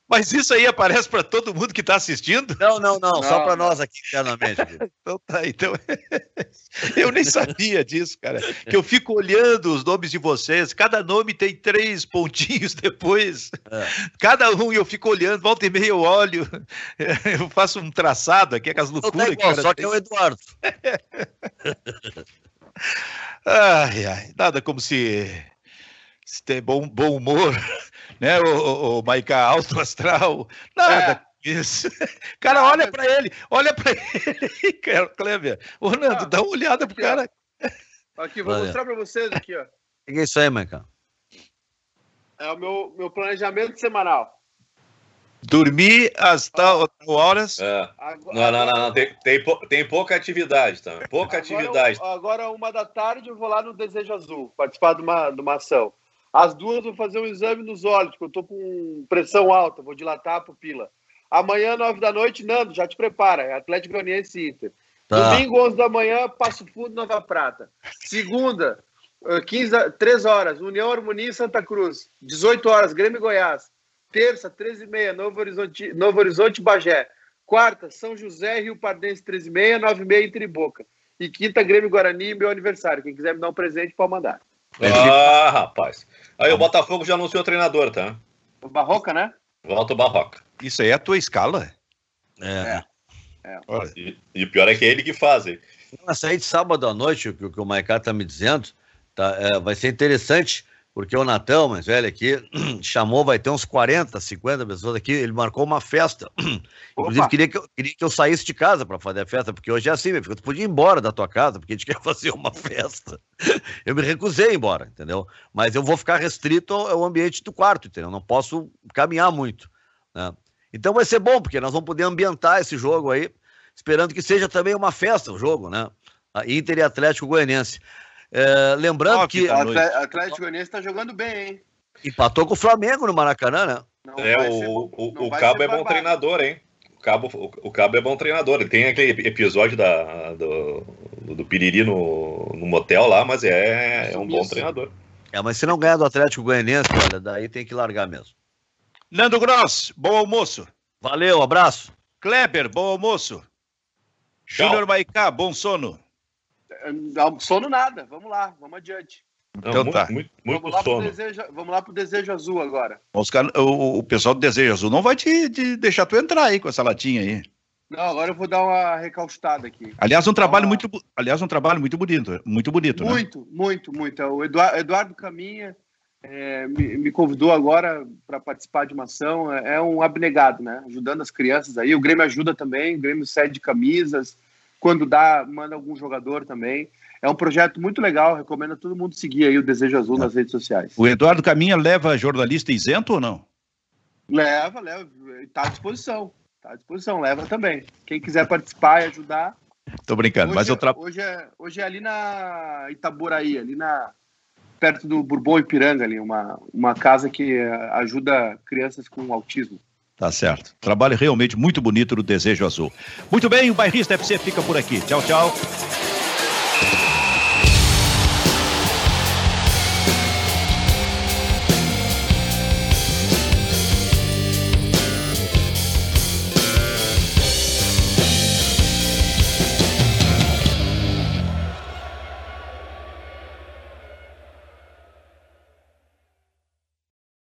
Mas isso aí aparece para todo mundo que está assistindo? Não, não, não, não só para nós aqui internamente. então tá, então. Eu nem sabia disso, cara. Que eu fico olhando os nomes de vocês, cada nome tem três pontinhos depois. É. Cada um eu fico olhando, volta e meia eu olho, eu faço um traçado aqui, aquelas loucuras. Tá só que é o Eduardo. ai, ai, nada como se, se ter bom, bom humor, né? O, o, o Maica alto astral, nada. É. Isso. Cara, olha para ele, olha para ele, Kleber. Ô, Nando, ah, dá uma olhada pro cara. Aqui, vou mostrar para vocês aqui, ó. O que é isso aí, Maica? É o meu, meu planejamento semanal. Dormir às tal horas. É. Agora, não, não, não, não. Tem, tem, tem, pouca atividade, tá? Pouca agora, atividade. Agora, uma da tarde, eu vou lá no Desejo Azul, participar de uma, de uma ação. Às duas, eu vou fazer um exame nos olhos, porque eu tô com pressão alta, vou dilatar a pupila. Amanhã, nove da noite, Nando, já te prepara. É Atlético Goianiense Inter. Tá. Domingo, onze da manhã, Passo Fundo, Nova Prata. Segunda, 15, 3 horas, União Harmonia Santa Cruz. 18 horas, Grêmio Goiás. Terça, 13h30, Novo Horizonte, Novo Horizonte Bagé. Quarta, São José, Rio Pardense, 13h30, 9h30 em Triboca. E quinta, Grêmio Guarani, meu aniversário. Quem quiser me dar um presente, pode mandar. Ah, rapaz. Aí o Botafogo já anunciou o treinador, tá? O Barroca, né? Volta o Barroca. Isso aí é a tua escala? É. é. é. E, e, o pior é que é ele que faz. Hein? Aí de sábado à noite, o que, o, que o Maicá tá me dizendo, tá, é, vai ser interessante porque o Natão, mais velho aqui, chamou, vai ter uns 40, 50 pessoas aqui, ele marcou uma festa. Inclusive, queria que, eu, queria que eu saísse de casa para fazer a festa, porque hoje é assim, meu filho, tu podia ir embora da tua casa, porque a gente quer fazer uma festa. Eu me recusei a ir embora, entendeu? Mas eu vou ficar restrito ao ambiente do quarto, entendeu? Não posso caminhar muito. Né? Então vai ser bom, porque nós vamos poder ambientar esse jogo aí, esperando que seja também uma festa o jogo, né? Inter e Atlético Goianiense. É, lembrando que. O Atlético Goianiense está jogando bem, hein? Empatou com o Flamengo no Maracanã, né? Não é, o, ser, o, o Cabo é bom treinador, hein? O Cabo, o, o, Cabo é bom treinador. Ele tem aquele episódio da, do, do Piriri no, no motel lá, mas é, é um bom treinador. É, mas se não ganhar do Atlético Goianiense, olha, daí tem que largar mesmo. Nando Gross, bom almoço. Valeu, abraço. Kleber, bom almoço. Júnior Maicá, bom sono. Sono nada, vamos lá, vamos adiante. Então muito, tá. Muito, muito vamos, lá sono. Desejo, vamos lá pro Desejo Azul agora. Oscar, o, o pessoal do Desejo Azul não vai te, te, deixar tu entrar aí com essa latinha aí. Não, agora eu vou dar uma recaustada aqui. Aliás, um trabalho muito, aliás, um trabalho muito bonito, muito bonito, né? Muito, né? muito, muito. O Eduardo, Eduardo Caminha é, me, me, convidou agora para participar de uma ação. É, é um abnegado, né? Ajudando as crianças aí. O Grêmio ajuda também. O Grêmio cede camisas, quando dá, manda algum jogador também. É um projeto muito legal, recomendo a todo mundo seguir aí o Desejo Azul é. nas redes sociais. O Eduardo Caminha leva jornalista isento ou não? Leva, leva, está à disposição. Está à disposição, leva também. Quem quiser participar e ajudar. Tô brincando, hoje, mas eu tra... hoje é hoje é ali na Itaboraí, ali na perto do Bourbon Ipiranga ali, uma, uma casa que ajuda crianças com autismo. Tá certo. Trabalho realmente muito bonito no Desejo Azul. Muito bem, o Bairrista FC fica por aqui. Tchau, tchau.